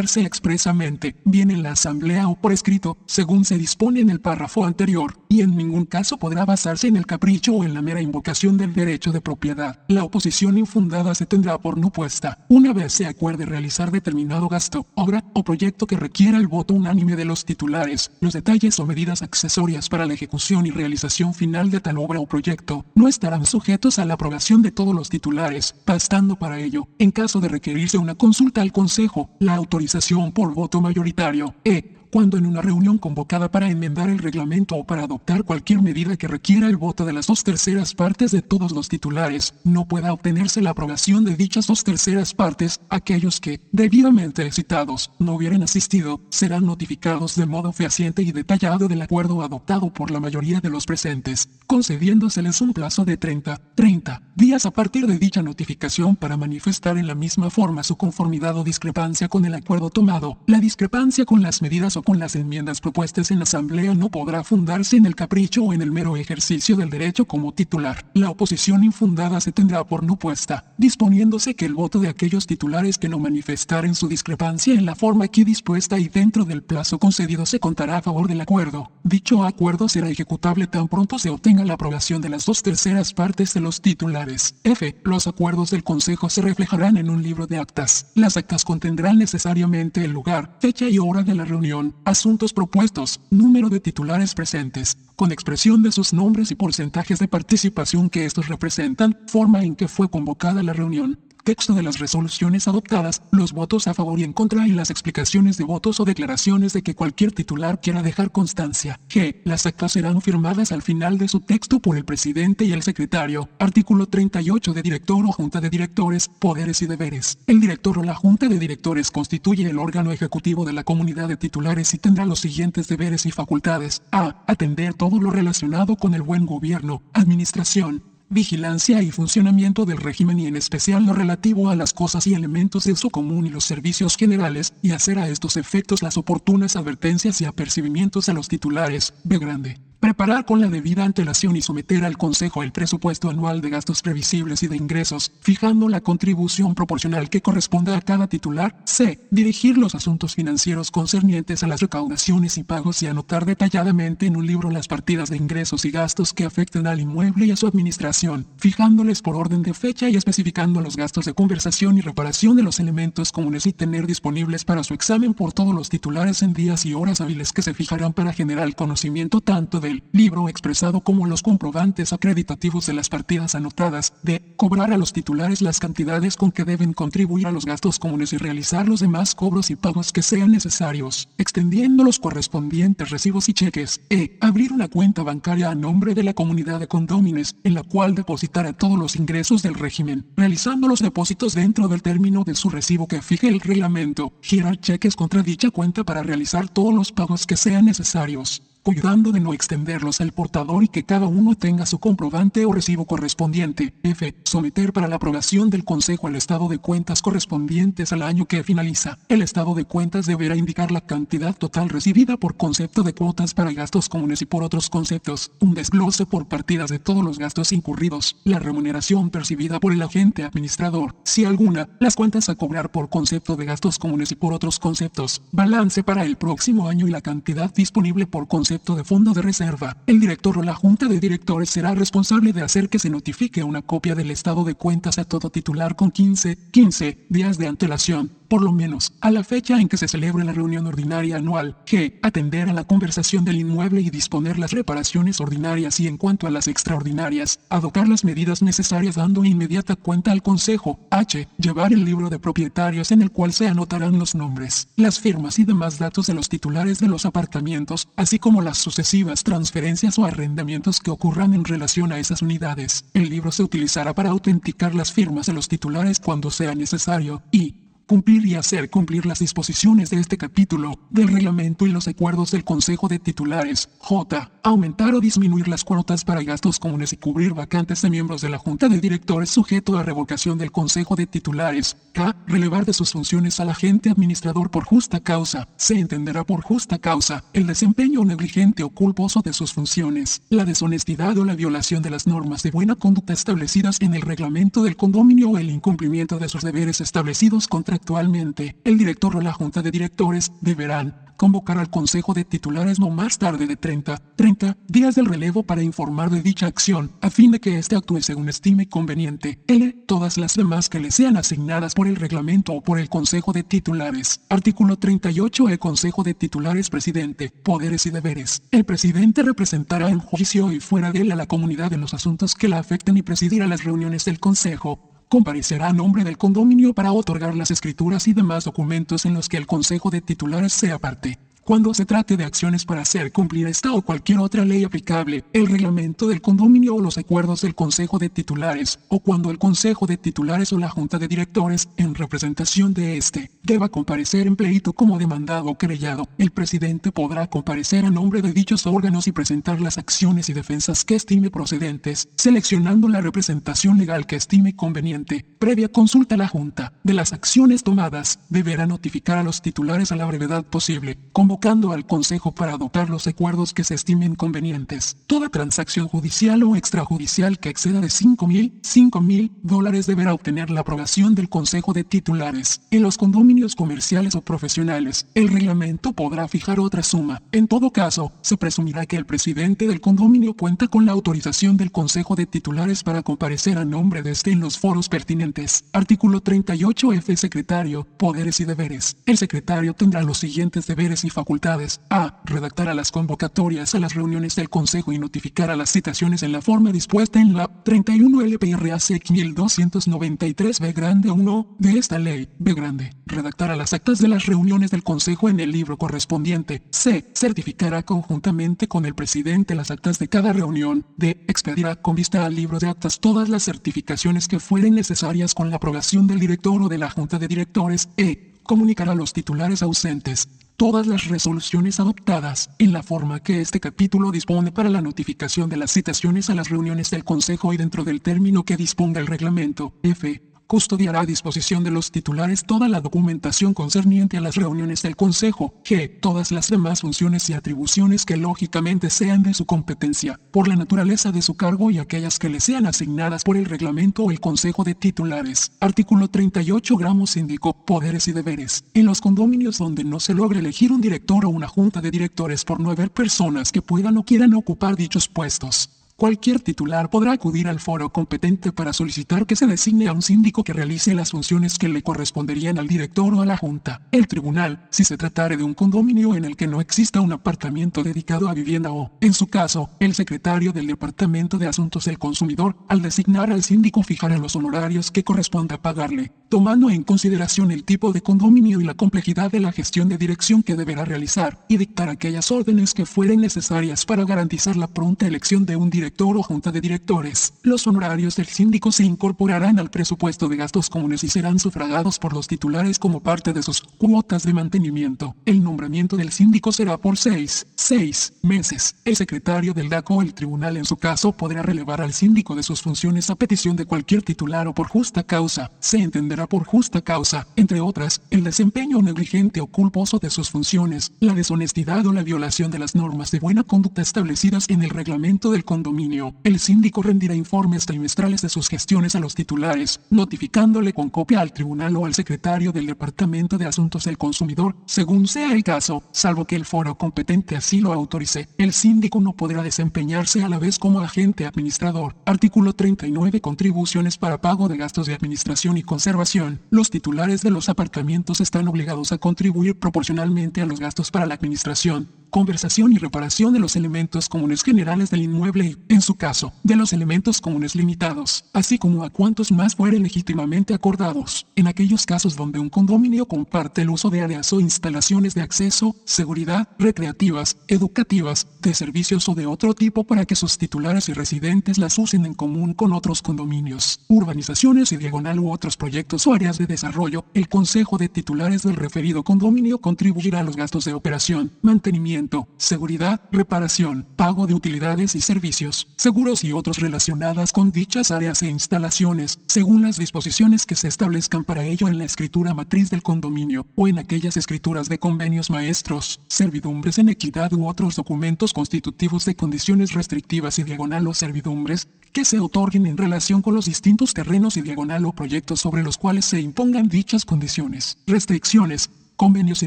expresamente, bien en la asamblea o por escrito, según se dispone en el párrafo anterior, y en ningún caso podrá basarse en el capricho o en la mera invocación del derecho de propiedad. La oposición infundada se tendrá por no puesta, una vez se acuerde realizar determinado gasto, obra o proyecto que requiera el voto unánime de los titulares, los detalles o medidas accesorias para la ejecución y realización final de tal obra o proyecto no estarán sujetos a la aprobación de todos los titulares, bastando para ello, en caso de requerirse una consulta al Consejo, la autorización por voto mayoritario. E cuando en una reunión convocada para enmendar el reglamento o para adoptar cualquier medida que requiera el voto de las dos terceras partes de todos los titulares, no pueda obtenerse la aprobación de dichas dos terceras partes, aquellos que, debidamente citados, no hubieran asistido, serán notificados de modo fehaciente y detallado del acuerdo adoptado por la mayoría de los presentes, concediéndoseles un plazo de 30, 30 días a partir de dicha notificación para manifestar en la misma forma su conformidad o discrepancia con el acuerdo tomado. La discrepancia con las medidas con las enmiendas propuestas en la Asamblea no podrá fundarse en el capricho o en el mero ejercicio del derecho como titular. La oposición infundada se tendrá por no puesta, disponiéndose que el voto de aquellos titulares que no manifestaren su discrepancia en la forma aquí dispuesta y dentro del plazo concedido se contará a favor del acuerdo. Dicho acuerdo será ejecutable tan pronto se obtenga la aprobación de las dos terceras partes de los titulares. F. Los acuerdos del Consejo se reflejarán en un libro de actas. Las actas contendrán necesariamente el lugar, fecha y hora de la reunión, asuntos propuestos, número de titulares presentes, con expresión de sus nombres y porcentajes de participación que estos representan, forma en que fue convocada la reunión, texto de las resoluciones adoptadas, los votos a favor y en contra y las explicaciones de votos o declaraciones de que cualquier titular quiera dejar constancia. G. Las actas serán firmadas al final de su texto por el presidente y el secretario. Artículo 38 de director o junta de directores, poderes y deberes. El director o la junta de directores constituye el órgano ejecutivo de la comunidad de titulares y tendrá los siguientes deberes y facultades. A. Atender todo lo relacionado con el buen gobierno, administración, vigilancia y funcionamiento del régimen y en especial lo relativo a las cosas y elementos de su común y los servicios generales, y hacer a estos efectos las oportunas advertencias y apercibimientos a los titulares. B grande. Preparar con la debida antelación y someter al Consejo el presupuesto anual de gastos previsibles y de ingresos, fijando la contribución proporcional que corresponda a cada titular. C. Dirigir los asuntos financieros concernientes a las recaudaciones y pagos y anotar detalladamente en un libro las partidas de ingresos y gastos que afecten al inmueble y a su administración, fijándoles por orden de fecha y especificando los gastos de conversación y reparación de los elementos comunes y tener disponibles para su examen por todos los titulares en días y horas hábiles que se fijarán para generar conocimiento tanto de libro expresado como los comprobantes acreditativos de las partidas anotadas, de cobrar a los titulares las cantidades con que deben contribuir a los gastos comunes y realizar los demás cobros y pagos que sean necesarios, extendiendo los correspondientes recibos y cheques, e abrir una cuenta bancaria a nombre de la comunidad de condómines, en la cual depositar a todos los ingresos del régimen, realizando los depósitos dentro del término de su recibo que fije el reglamento, girar cheques contra dicha cuenta para realizar todos los pagos que sean necesarios cuidando de no extenderlos al portador y que cada uno tenga su comprobante o recibo correspondiente. F. Someter para la aprobación del Consejo el estado de cuentas correspondientes al año que finaliza. El estado de cuentas deberá indicar la cantidad total recibida por concepto de cuotas para gastos comunes y por otros conceptos, un desglose por partidas de todos los gastos incurridos, la remuneración percibida por el agente administrador, si alguna, las cuentas a cobrar por concepto de gastos comunes y por otros conceptos, balance para el próximo año y la cantidad disponible por concepto de fondo de reserva. El director o la junta de directores será responsable de hacer que se notifique una copia del estado de cuentas a todo titular con 15, 15 días de antelación por lo menos, a la fecha en que se celebre la reunión ordinaria anual. G. Atender a la conversación del inmueble y disponer las reparaciones ordinarias y en cuanto a las extraordinarias, adoptar las medidas necesarias dando inmediata cuenta al Consejo. H. Llevar el libro de propietarios en el cual se anotarán los nombres, las firmas y demás datos de los titulares de los apartamentos, así como las sucesivas transferencias o arrendamientos que ocurran en relación a esas unidades. El libro se utilizará para autenticar las firmas de los titulares cuando sea necesario y cumplir y hacer cumplir las disposiciones de este capítulo del reglamento y los acuerdos del Consejo de Titulares. J. Aumentar o disminuir las cuotas para gastos comunes y cubrir vacantes de miembros de la Junta de Directores sujeto a revocación del Consejo de Titulares. K. Relevar de sus funciones al agente administrador por justa causa. Se entenderá por justa causa el desempeño negligente o culposo de sus funciones, la deshonestidad o la violación de las normas de buena conducta establecidas en el reglamento del condominio o el incumplimiento de sus deberes establecidos contra Actualmente, el director o la junta de directores deberán convocar al Consejo de Titulares no más tarde de 30, 30 días del relevo para informar de dicha acción, a fin de que éste actúe según estime conveniente. L. Todas las demás que le sean asignadas por el reglamento o por el Consejo de Titulares. Artículo 38. El Consejo de Titulares Presidente. Poderes y deberes. El presidente representará en juicio y fuera de él a la comunidad en los asuntos que la afecten y presidirá las reuniones del Consejo comparecerá a nombre del condominio para otorgar las escrituras y demás documentos en los que el Consejo de Titulares sea parte. Cuando se trate de acciones para hacer cumplir esta o cualquier otra ley aplicable, el reglamento del condominio o los acuerdos del Consejo de Titulares, o cuando el Consejo de Titulares o la Junta de Directores, en representación de este, deba comparecer en pleito como demandado o querellado, el presidente podrá comparecer a nombre de dichos órganos y presentar las acciones y defensas que estime procedentes, seleccionando la representación legal que estime conveniente, previa consulta a la Junta. De las acciones tomadas, deberá notificar a los titulares a la brevedad posible, convocando al Consejo para adoptar los acuerdos que se estimen convenientes. Toda transacción judicial o extrajudicial que exceda de 5 mil, 5 mil dólares deberá obtener la aprobación del Consejo de Titulares. En los condominios comerciales o profesionales, el reglamento podrá fijar otra suma. En todo caso, se presumirá que el presidente del condominio cuenta con la autorización del Consejo de Titulares para comparecer a nombre de este en los foros pertinentes. Artículo 38F Secretario, Poderes y Deberes. El secretario tendrá los siguientes deberes y facultades. A. Redactar a las convocatorias a las reuniones del Consejo y notificar a las citaciones en la forma dispuesta en la 31 LPRAC 1293 B grande 1 de esta ley. B grande. Redactar a las actas de las reuniones del Consejo en el libro correspondiente. C. Certificará conjuntamente con el presidente las actas de cada reunión. D. Expedirá con vista al libro de actas todas las certificaciones que fueren necesarias con la aprobación del director o de la Junta de Directores. E. Comunicará a los titulares ausentes todas las resoluciones adoptadas en la forma que este capítulo dispone para la notificación de las citaciones a las reuniones del Consejo y dentro del término que disponga el reglamento. F custodiará a disposición de los titulares toda la documentación concerniente a las reuniones del Consejo, g. todas las demás funciones y atribuciones que lógicamente sean de su competencia, por la naturaleza de su cargo y aquellas que le sean asignadas por el reglamento o el Consejo de Titulares. Artículo 38 gramos indicó poderes y deberes. En los condominios donde no se logre elegir un director o una junta de directores por no haber personas que puedan o quieran ocupar dichos puestos, Cualquier titular podrá acudir al foro competente para solicitar que se designe a un síndico que realice las funciones que le corresponderían al director o a la junta. El tribunal, si se tratare de un condominio en el que no exista un apartamento dedicado a vivienda o, en su caso, el secretario del Departamento de Asuntos del Consumidor, al designar al síndico fijará los honorarios que corresponda pagarle, tomando en consideración el tipo de condominio y la complejidad de la gestión de dirección que deberá realizar, y dictar aquellas órdenes que fueren necesarias para garantizar la pronta elección de un director o junta de directores. Los honorarios del síndico se incorporarán al presupuesto de gastos comunes y serán sufragados por los titulares como parte de sus cuotas de mantenimiento. El nombramiento del síndico será por seis, seis meses. El secretario del DACO o el tribunal en su caso podrá relevar al síndico de sus funciones a petición de cualquier titular o por justa causa. Se entenderá por justa causa, entre otras, el desempeño negligente o culposo de sus funciones, la deshonestidad o la violación de las normas de buena conducta establecidas en el reglamento del condominio el síndico rendirá informes trimestrales de sus gestiones a los titulares, notificándole con copia al tribunal o al secretario del Departamento de Asuntos del Consumidor, según sea el caso, salvo que el foro competente así lo autorice. El síndico no podrá desempeñarse a la vez como agente administrador. Artículo 39. Contribuciones para pago de gastos de administración y conservación. Los titulares de los apartamentos están obligados a contribuir proporcionalmente a los gastos para la administración, conversación y reparación de los elementos comunes generales del inmueble y, en su caso, de los elementos comunes limitados, así como a cuantos más fueren legítimamente acordados. En aquellos casos donde un condominio comparte el uso de áreas o instalaciones de acceso, seguridad, recreativas, educativas, de servicios o de otro tipo para que sus titulares y residentes las usen en común con otros condominios, urbanizaciones y diagonal u otros proyectos o áreas de desarrollo, el Consejo de Titulares del referido condominio contribuirá a los gastos de operación, mantenimiento, seguridad, reparación, pago de utilidades y servicios, seguros. Y otros relacionadas con dichas áreas e instalaciones, según las disposiciones que se establezcan para ello en la escritura matriz del condominio o en aquellas escrituras de convenios maestros, servidumbres en equidad u otros documentos constitutivos de condiciones restrictivas y diagonal o servidumbres que se otorguen en relación con los distintos terrenos y diagonal o proyectos sobre los cuales se impongan dichas condiciones, restricciones, convenios y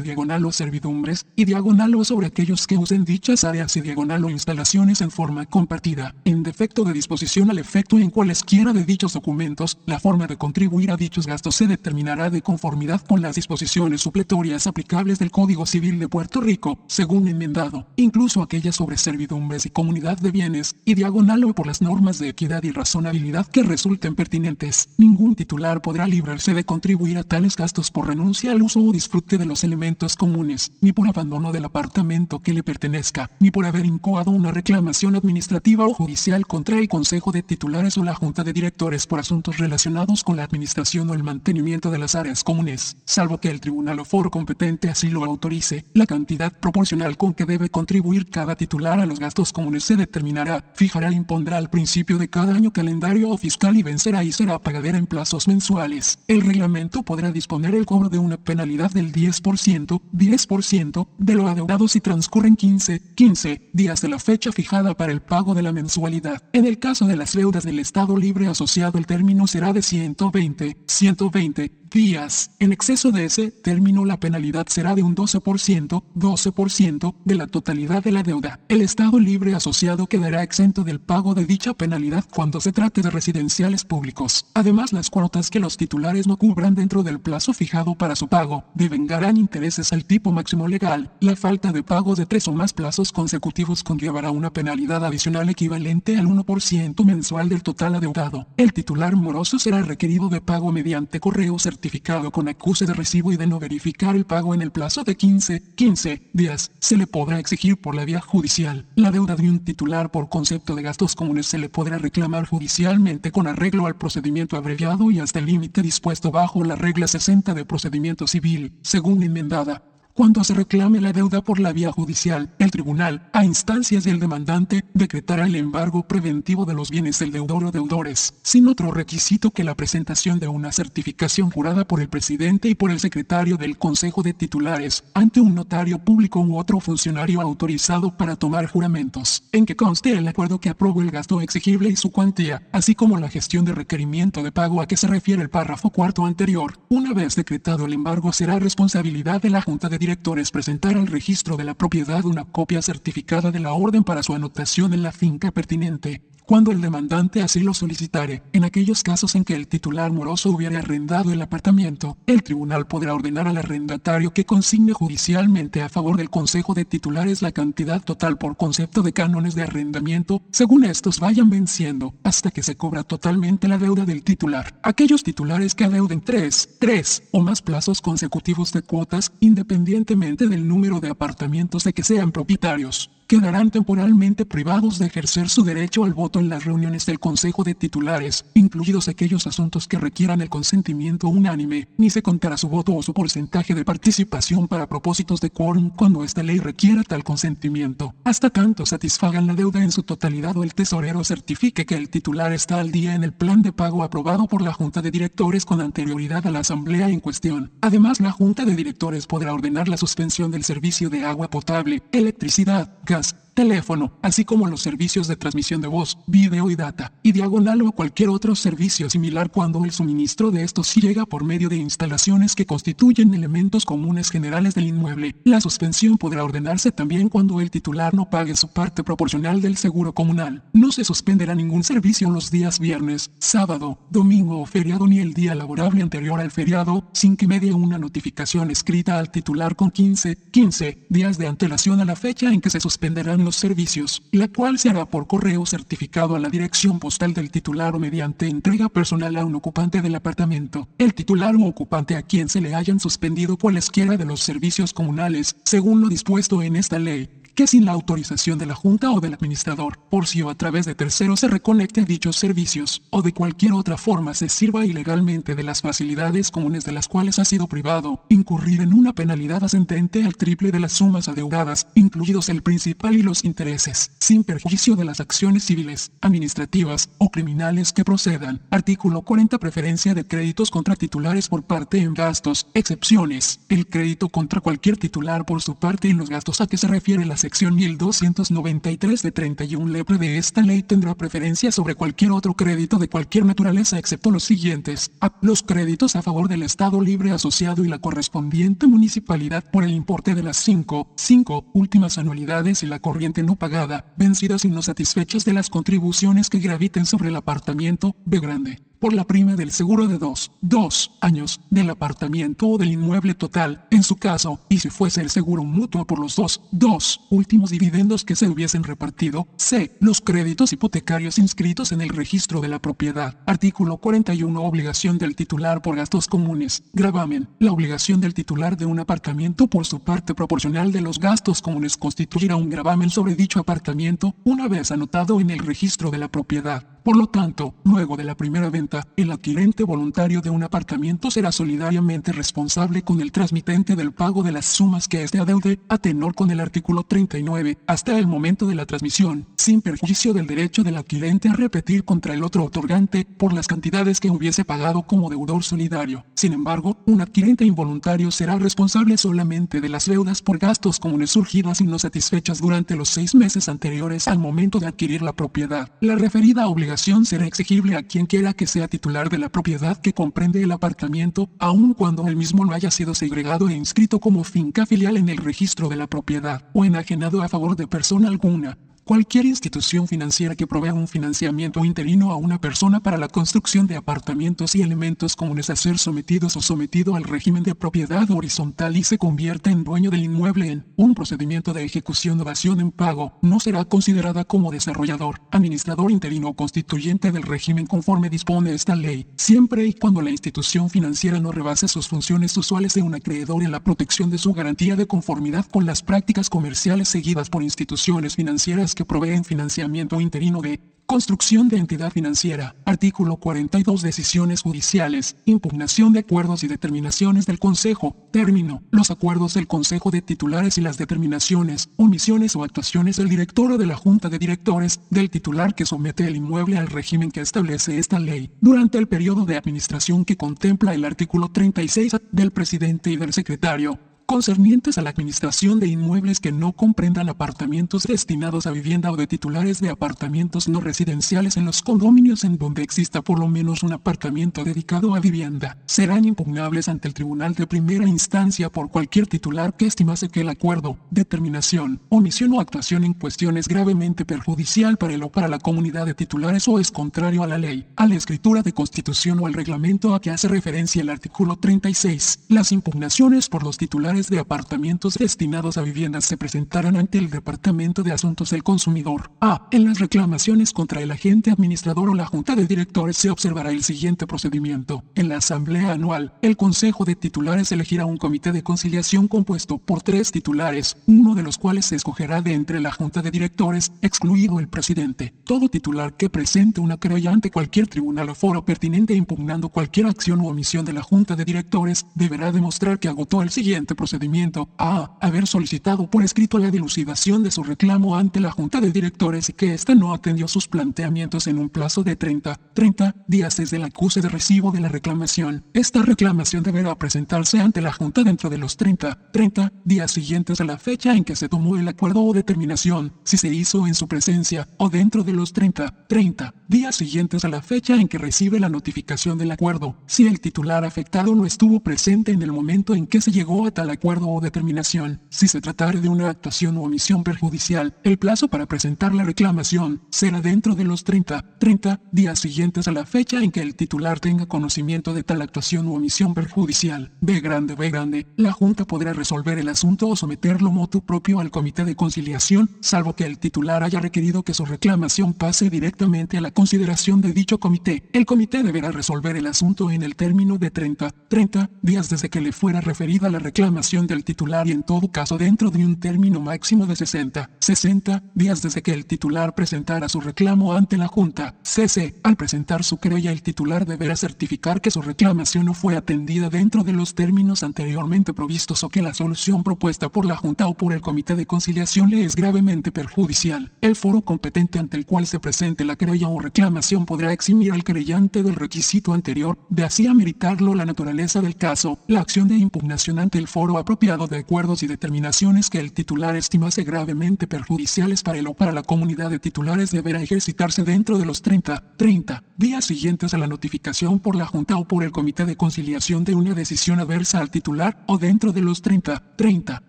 diagonal o servidumbres, y diagonal o sobre aquellos que usen dichas áreas y diagonal o instalaciones en forma compartida. En defecto de disposición al efecto en cualesquiera de dichos documentos, la forma de contribuir a dichos gastos se determinará de conformidad con las disposiciones supletorias aplicables del Código Civil de Puerto Rico, según enmendado, incluso aquellas sobre servidumbres y comunidad de bienes, y diagonal o por las normas de equidad y razonabilidad que resulten pertinentes. Ningún titular podrá librarse de contribuir a tales gastos por renuncia al uso o disfrute de los elementos comunes, ni por abandono del apartamento que le pertenezca, ni por haber incoado una reclamación administrativa o judicial contra el Consejo de Titulares o la Junta de Directores por asuntos relacionados con la administración o el mantenimiento de las áreas comunes, salvo que el tribunal o foro competente así lo autorice, la cantidad proporcional con que debe contribuir cada titular a los gastos comunes se determinará, fijará e impondrá al principio de cada año calendario o fiscal y vencerá y será pagadera en plazos mensuales. El reglamento podrá disponer el cobro de una penalidad del 10%, 10% de lo adeudado si transcurren 15, 15 días de la fecha fijada para el pago de la mensualidad. En el caso de las deudas del Estado Libre Asociado el término será de 120, 120 días. En exceso de ese término la penalidad será de un 12%, 12% de la totalidad de la deuda. El Estado libre asociado quedará exento del pago de dicha penalidad cuando se trate de residenciales públicos. Además, las cuotas que los titulares no cubran dentro del plazo fijado para su pago devengarán intereses al tipo máximo legal. La falta de pago de tres o más plazos consecutivos conllevará una penalidad adicional equivalente al 1% mensual del total adeudado. El titular moroso será requerido de pago mediante correo certificado certificado con acuse de recibo y de no verificar el pago en el plazo de 15, 15 días, se le podrá exigir por la vía judicial. La deuda de un titular por concepto de gastos comunes se le podrá reclamar judicialmente con arreglo al procedimiento abreviado y hasta el límite dispuesto bajo la regla 60 de procedimiento civil, según enmendada. Cuando se reclame la deuda por la vía judicial, el tribunal, a instancias del demandante, decretará el embargo preventivo de los bienes del deudor o deudores, sin otro requisito que la presentación de una certificación jurada por el presidente y por el secretario del Consejo de Titulares, ante un notario público u otro funcionario autorizado para tomar juramentos, en que conste el acuerdo que aprobó el gasto exigible y su cuantía, así como la gestión de requerimiento de pago a que se refiere el párrafo cuarto anterior. Una vez decretado el embargo será responsabilidad de la Junta de directores presentar al registro de la propiedad una copia certificada de la orden para su anotación en la finca pertinente cuando el demandante así lo solicitare. En aquellos casos en que el titular moroso hubiera arrendado el apartamento, el tribunal podrá ordenar al arrendatario que consigne judicialmente a favor del Consejo de Titulares la cantidad total por concepto de cánones de arrendamiento, según estos vayan venciendo, hasta que se cobra totalmente la deuda del titular. Aquellos titulares que adeuden tres, tres o más plazos consecutivos de cuotas, independientemente del número de apartamentos de que sean propietarios, quedarán temporalmente privados de ejercer su derecho al voto en las reuniones del Consejo de Titulares, incluidos aquellos asuntos que requieran el consentimiento unánime, ni se contará su voto o su porcentaje de participación para propósitos de quórum cuando esta ley requiera tal consentimiento, hasta tanto satisfagan la deuda en su totalidad o el tesorero certifique que el titular está al día en el plan de pago aprobado por la Junta de Directores con anterioridad a la asamblea en cuestión. Además, la Junta de Directores podrá ordenar la suspensión del servicio de agua potable, electricidad, gas, podcast. Teléfono, así como los servicios de transmisión de voz, video y data, y diagonal o cualquier otro servicio similar cuando el suministro de estos llega por medio de instalaciones que constituyen elementos comunes generales del inmueble. La suspensión podrá ordenarse también cuando el titular no pague su parte proporcional del seguro comunal. No se suspenderá ningún servicio los días viernes, sábado, domingo o feriado ni el día laborable anterior al feriado, sin que medie una notificación escrita al titular con 15, 15 días de antelación a la fecha en que se suspenderán los servicios, la cual se hará por correo certificado a la dirección postal del titular o mediante entrega personal a un ocupante del apartamento. El titular o ocupante a quien se le hayan suspendido cualesquiera de los servicios comunales, según lo dispuesto en esta ley, que sin la autorización de la Junta o del administrador, por si o a través de terceros se reconecte a dichos servicios, o de cualquier otra forma se sirva ilegalmente de las facilidades comunes de las cuales ha sido privado, incurrir en una penalidad ascendente al triple de las sumas adeudadas, incluidos el principal y los intereses, sin perjuicio de las acciones civiles, administrativas o criminales que procedan. Artículo 40 Preferencia de créditos contra titulares por parte en gastos. Excepciones. El crédito contra cualquier titular por su parte en los gastos a que se refiere la sección 1293 de 31 lepre de esta ley tendrá preferencia sobre cualquier otro crédito de cualquier naturaleza excepto los siguientes. A. Los créditos a favor del Estado libre asociado y la correspondiente municipalidad por el importe de las 5, 5 últimas anualidades y la corriente no pagada, vencidas y no satisfechas de las contribuciones que graviten sobre el apartamiento, B grande por la prima del seguro de dos, dos años del apartamento o del inmueble total, en su caso, y si fuese el seguro mutuo por los dos, dos últimos dividendos que se hubiesen repartido. C. Los créditos hipotecarios inscritos en el registro de la propiedad. Artículo 41. Obligación del titular por gastos comunes. Gravamen. La obligación del titular de un apartamento por su parte proporcional de los gastos comunes constituirá un gravamen sobre dicho apartamento una vez anotado en el registro de la propiedad. Por lo tanto, luego de la primera venta, el adquirente voluntario de un apartamento será solidariamente responsable con el transmitente del pago de las sumas que éste adeude, a tenor con el artículo 39, hasta el momento de la transmisión, sin perjuicio del derecho del adquirente a repetir contra el otro otorgante por las cantidades que hubiese pagado como deudor solidario. Sin embargo, un adquirente involuntario será responsable solamente de las deudas por gastos comunes surgidas y no satisfechas durante los seis meses anteriores al momento de adquirir la propiedad. La referida obligación será exigible a quien quiera que sea titular de la propiedad que comprende el apartamento, aun cuando el mismo no haya sido segregado e inscrito como finca filial en el registro de la propiedad, o enajenado a favor de persona alguna. Cualquier institución financiera que provea un financiamiento interino a una persona para la construcción de apartamentos y elementos comunes a ser sometidos o sometido al régimen de propiedad horizontal y se convierta en dueño del inmueble en un procedimiento de ejecución o dación en pago, no será considerada como desarrollador, administrador interino o constituyente del régimen conforme dispone esta ley, siempre y cuando la institución financiera no rebase sus funciones usuales de un acreedor en la protección de su garantía de conformidad con las prácticas comerciales seguidas por instituciones financieras que proveen financiamiento interino de Construcción de entidad financiera. Artículo 42. Decisiones judiciales. Impugnación de acuerdos y determinaciones del Consejo. Término. Los acuerdos del Consejo de titulares y las determinaciones, omisiones o actuaciones del director o de la Junta de Directores del titular que somete el inmueble al régimen que establece esta ley. Durante el periodo de administración que contempla el artículo 36 del presidente y del secretario concernientes a la administración de inmuebles que no comprendan apartamentos destinados a vivienda o de titulares de apartamentos no residenciales en los condominios en donde exista por lo menos un apartamento dedicado a vivienda, serán impugnables ante el tribunal de primera instancia por cualquier titular que estimase que el acuerdo, determinación, omisión o actuación en cuestión es gravemente perjudicial para el o para la comunidad de titulares o es contrario a la ley, a la escritura de constitución o al reglamento a que hace referencia el artículo 36. Las impugnaciones por los titulares de apartamentos destinados a viviendas se presentarán ante el Departamento de Asuntos del Consumidor. A. En las reclamaciones contra el agente administrador o la Junta de Directores se observará el siguiente procedimiento. En la Asamblea Anual, el Consejo de Titulares elegirá un comité de conciliación compuesto por tres titulares, uno de los cuales se escogerá de entre la Junta de Directores, excluido el presidente. Todo titular que presente una querella ante cualquier tribunal o foro pertinente impugnando cualquier acción u omisión de la Junta de Directores deberá demostrar que agotó el siguiente procedimiento procedimiento a haber solicitado por escrito la dilucidación de su reclamo ante la Junta de Directores y que ésta no atendió sus planteamientos en un plazo de 30, 30 días desde el acuse de recibo de la reclamación. Esta reclamación deberá presentarse ante la Junta dentro de los 30, 30 días siguientes a la fecha en que se tomó el acuerdo o determinación, si se hizo en su presencia, o dentro de los 30, 30 días siguientes a la fecha en que recibe la notificación del acuerdo, si el titular afectado no estuvo presente en el momento en que se llegó a tal acuerdo o determinación. Si se tratara de una actuación o omisión perjudicial, el plazo para presentar la reclamación será dentro de los 30, 30 días siguientes a la fecha en que el titular tenga conocimiento de tal actuación u omisión perjudicial. B grande, B grande. La Junta podrá resolver el asunto o someterlo motu propio al Comité de Conciliación, salvo que el titular haya requerido que su reclamación pase directamente a la consideración de dicho comité. El comité deberá resolver el asunto en el término de 30, 30 días desde que le fuera referida la reclamación del titular y en todo caso dentro de un término máximo de 60, 60 días desde que el titular presentara su reclamo ante la Junta. CC. Al presentar su querella el titular deberá certificar que su reclamación no fue atendida dentro de los términos anteriormente provistos o que la solución propuesta por la Junta o por el Comité de Conciliación le es gravemente perjudicial. El foro competente ante el cual se presente la querella o reclamación podrá eximir al querellante del requisito anterior, de así ameritarlo la naturaleza del caso, la acción de impugnación ante el foro apropiado de acuerdos y determinaciones que el titular estimase gravemente perjudiciales para él o para la comunidad de titulares deberá ejercitarse dentro de los 30, 30 días siguientes a la notificación por la Junta o por el Comité de Conciliación de una decisión adversa al titular o dentro de los 30, 30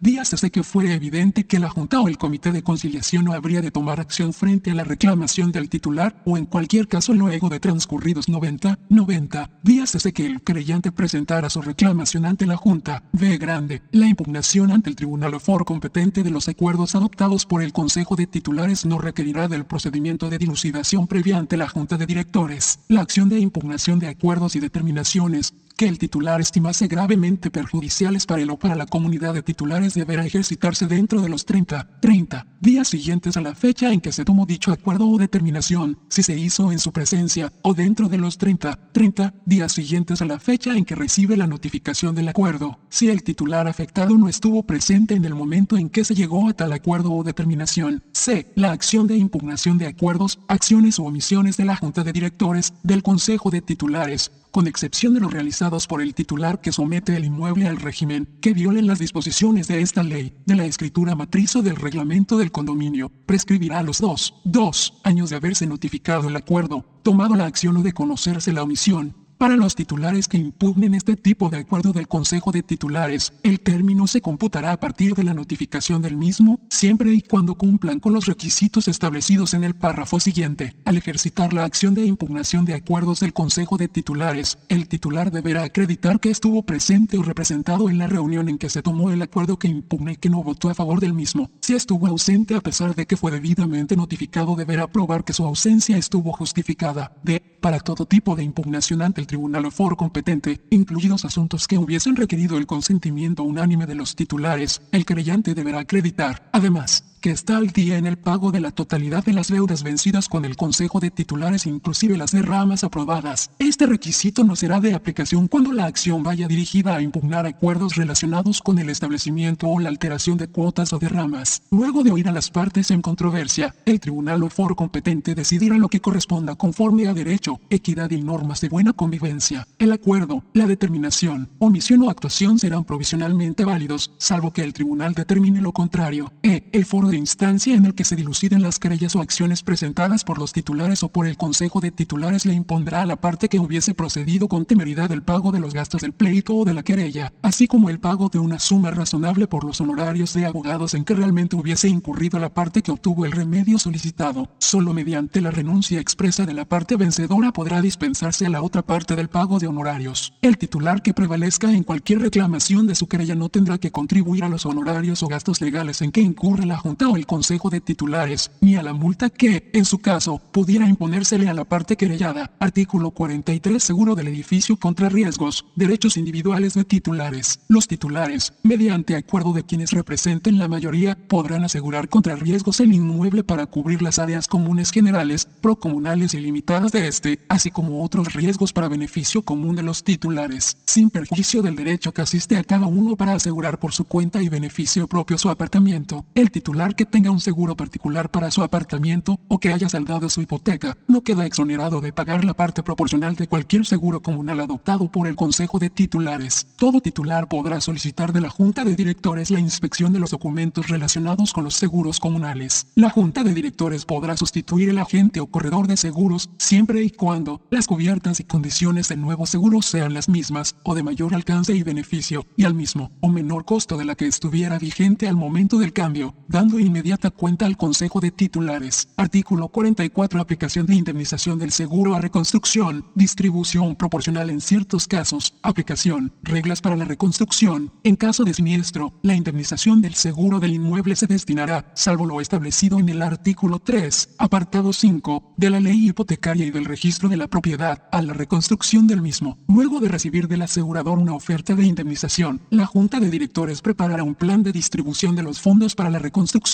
días. Desde que fuera evidente que la Junta o el Comité de Conciliación no habría de tomar acción frente a la reclamación del titular o en cualquier caso luego de transcurridos 90, 90 días desde que el creyente presentara su reclamación ante la Junta, V la impugnación ante el Tribunal o competente de los acuerdos adoptados por el Consejo de Titulares no requerirá del procedimiento de dilucidación previa ante la Junta de Directores. La acción de impugnación de acuerdos y determinaciones que el titular estimase gravemente perjudiciales para él o para la comunidad de titulares deberá ejercitarse dentro de los 30, 30 días siguientes a la fecha en que se tomó dicho acuerdo o determinación, si se hizo en su presencia, o dentro de los 30, 30 días siguientes a la fecha en que recibe la notificación del acuerdo, si el titular afectado no estuvo presente en el momento en que se llegó a tal acuerdo o determinación. C. La acción de impugnación de acuerdos, acciones o omisiones de la Junta de Directores, del Consejo de Titulares, con excepción de los por el titular que somete el inmueble al régimen, que violen las disposiciones de esta ley, de la escritura matriz o del reglamento del condominio, prescribirá los dos, dos años de haberse notificado el acuerdo, tomado la acción o de conocerse la omisión, para los titulares que impugnen este tipo de acuerdo del Consejo de Titulares, el término se computará a partir de la notificación del mismo, siempre y cuando cumplan con los requisitos establecidos en el párrafo siguiente. Al ejercitar la acción de impugnación de acuerdos del Consejo de Titulares, el titular deberá acreditar que estuvo presente o representado en la reunión en que se tomó el acuerdo que impugna y que no votó a favor del mismo. Si estuvo ausente a pesar de que fue debidamente notificado, deberá probar que su ausencia estuvo justificada. D. Para todo tipo de impugnación ante el tribunal o foro competente, incluidos asuntos que hubiesen requerido el consentimiento unánime de los titulares, el creyente deberá acreditar, además, que está al día en el pago de la totalidad de las deudas vencidas con el Consejo de Titulares inclusive las derramas aprobadas. Este requisito no será de aplicación cuando la acción vaya dirigida a impugnar acuerdos relacionados con el establecimiento o la alteración de cuotas o derramas. Luego de oír a las partes en controversia, el tribunal o foro competente decidirá lo que corresponda conforme a derecho, equidad y normas de buena convivencia. El acuerdo, la determinación, omisión o actuación serán provisionalmente válidos, salvo que el tribunal determine lo contrario. E. El foro de instancia en el que se diluciden las querellas o acciones presentadas por los titulares o por el Consejo de Titulares le impondrá a la parte que hubiese procedido con temeridad el pago de los gastos del pleito o de la querella, así como el pago de una suma razonable por los honorarios de abogados en que realmente hubiese incurrido la parte que obtuvo el remedio solicitado. Solo mediante la renuncia expresa de la parte vencedora podrá dispensarse a la otra parte del pago de honorarios. El titular que prevalezca en cualquier reclamación de su querella no tendrá que contribuir a los honorarios o gastos legales en que incurre la Junta o el Consejo de Titulares, ni a la multa que, en su caso, pudiera imponérsele a la parte querellada. Artículo 43 Seguro del edificio contra riesgos. Derechos individuales de titulares. Los titulares, mediante acuerdo de quienes representen la mayoría, podrán asegurar contra riesgos el inmueble para cubrir las áreas comunes generales, procomunales y limitadas de este, así como otros riesgos para beneficio común de los titulares, sin perjuicio del derecho que asiste a cada uno para asegurar por su cuenta y beneficio propio su apartamento. El titular que tenga un seguro particular para su apartamento o que haya saldado su hipoteca, no queda exonerado de pagar la parte proporcional de cualquier seguro comunal adoptado por el Consejo de Titulares. Todo titular podrá solicitar de la Junta de Directores la inspección de los documentos relacionados con los seguros comunales. La Junta de Directores podrá sustituir el agente o corredor de seguros siempre y cuando las cubiertas y condiciones del nuevo seguro sean las mismas o de mayor alcance y beneficio, y al mismo o menor costo de la que estuviera vigente al momento del cambio, dando inmediata cuenta al Consejo de Titulares. Artículo 44. Aplicación de indemnización del seguro a reconstrucción. Distribución proporcional en ciertos casos. Aplicación. Reglas para la reconstrucción. En caso de siniestro, la indemnización del seguro del inmueble se destinará, salvo lo establecido en el artículo 3, apartado 5, de la ley hipotecaria y del registro de la propiedad, a la reconstrucción del mismo. Luego de recibir del asegurador una oferta de indemnización, la Junta de Directores preparará un plan de distribución de los fondos para la reconstrucción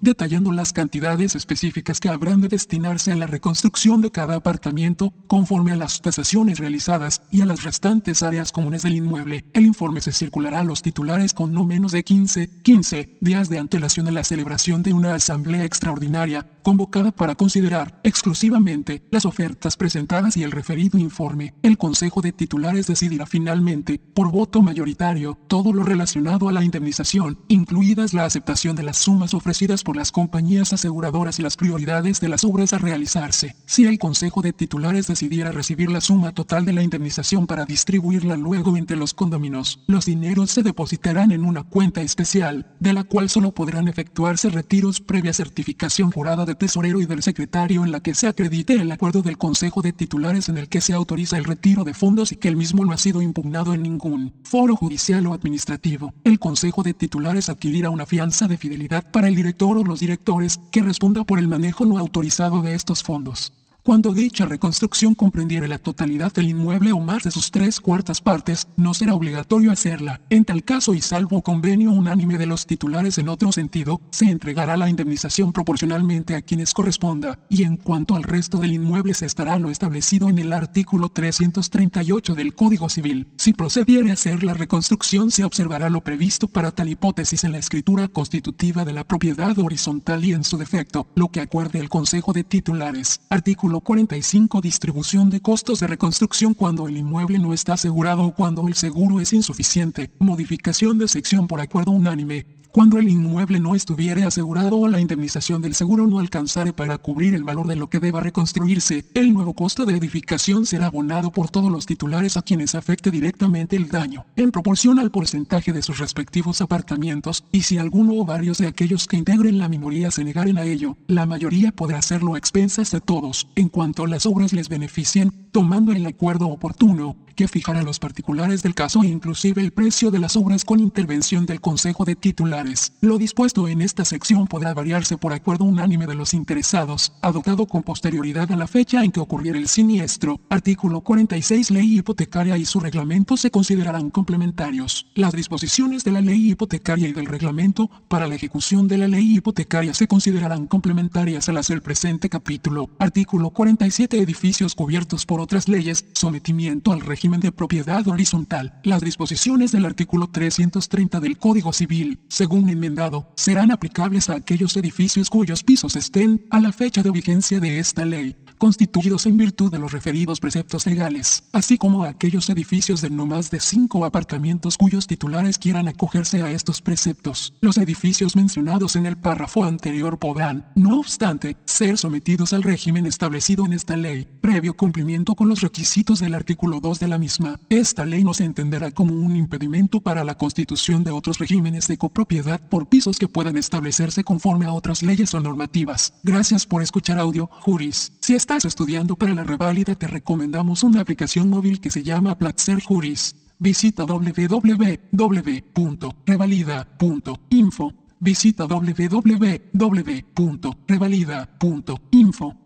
detallando las cantidades específicas que habrán de destinarse a la reconstrucción de cada apartamento conforme a las tasaciones realizadas y a las restantes áreas comunes del inmueble. El informe se circulará a los titulares con no menos de 15, 15 días de antelación a la celebración de una asamblea extraordinaria convocada para considerar exclusivamente las ofertas presentadas y el referido informe. El Consejo de Titulares decidirá finalmente, por voto mayoritario, todo lo relacionado a la indemnización, incluidas la aceptación de las sumas ofrecidas por las compañías aseguradoras y las prioridades de las obras a realizarse. Si el Consejo de Titulares decidiera recibir la suma total de la indemnización para distribuirla luego entre los condóminos, los dineros se depositarán en una cuenta especial, de la cual solo podrán efectuarse retiros previa certificación jurada de tesorero y del secretario en la que se acredite el acuerdo del Consejo de Titulares en el que se autoriza el retiro de fondos y que el mismo no ha sido impugnado en ningún foro judicial o administrativo. El Consejo de Titulares adquirirá una fianza de fidelidad para el director o los directores que responda por el manejo no autorizado de estos fondos. Cuando dicha reconstrucción comprendiere la totalidad del inmueble o más de sus tres cuartas partes, no será obligatorio hacerla. En tal caso y salvo convenio unánime de los titulares en otro sentido, se entregará la indemnización proporcionalmente a quienes corresponda, y en cuanto al resto del inmueble se estará lo establecido en el artículo 338 del Código Civil. Si procediere a hacer la reconstrucción se observará lo previsto para tal hipótesis en la escritura constitutiva de la propiedad horizontal y en su defecto, lo que acuerde el Consejo de Titulares. Artículo 45 Distribución de costos de reconstrucción cuando el inmueble no está asegurado o cuando el seguro es insuficiente. Modificación de sección por acuerdo unánime cuando el inmueble no estuviere asegurado o la indemnización del seguro no alcanzare para cubrir el valor de lo que deba reconstruirse, el nuevo costo de edificación será abonado por todos los titulares a quienes afecte directamente el daño, en proporción al porcentaje de sus respectivos apartamentos, y si alguno o varios de aquellos que integren la minoría se negaren a ello, la mayoría podrá hacerlo a expensas de todos, en cuanto las obras les beneficien, tomando el acuerdo oportuno, que fijará los particulares del caso e inclusive el precio de las obras con intervención del Consejo de Titulares. Lo dispuesto en esta sección podrá variarse por acuerdo unánime de los interesados, adoptado con posterioridad a la fecha en que ocurriera el siniestro. Artículo 46 Ley hipotecaria y su reglamento se considerarán complementarios. Las disposiciones de la ley hipotecaria y del reglamento para la ejecución de la ley hipotecaria se considerarán complementarias a las del presente capítulo. Artículo 47 Edificios cubiertos por otras leyes, sometimiento al régimen de propiedad horizontal. Las disposiciones del artículo 330 del Código Civil, según enmendado, serán aplicables a aquellos edificios cuyos pisos estén, a la fecha de vigencia de esta ley, constituidos en virtud de los referidos preceptos legales, así como a aquellos edificios de no más de cinco apartamentos cuyos titulares quieran acogerse a estos preceptos. Los edificios mencionados en el párrafo anterior podrán, no obstante, ser sometidos al régimen establecido en esta ley, previo cumplimiento con los requisitos del artículo 2 de la misma. Esta ley no se entenderá como un impedimento para la constitución de otros regímenes de copropiedad por pisos que puedan establecerse conforme a otras leyes o normativas. Gracias por escuchar audio, Juris. Si estás estudiando para la reválida te recomendamos una aplicación móvil que se llama Platzer Juris. Visita www.revalida.info. Visita www.revalida.info.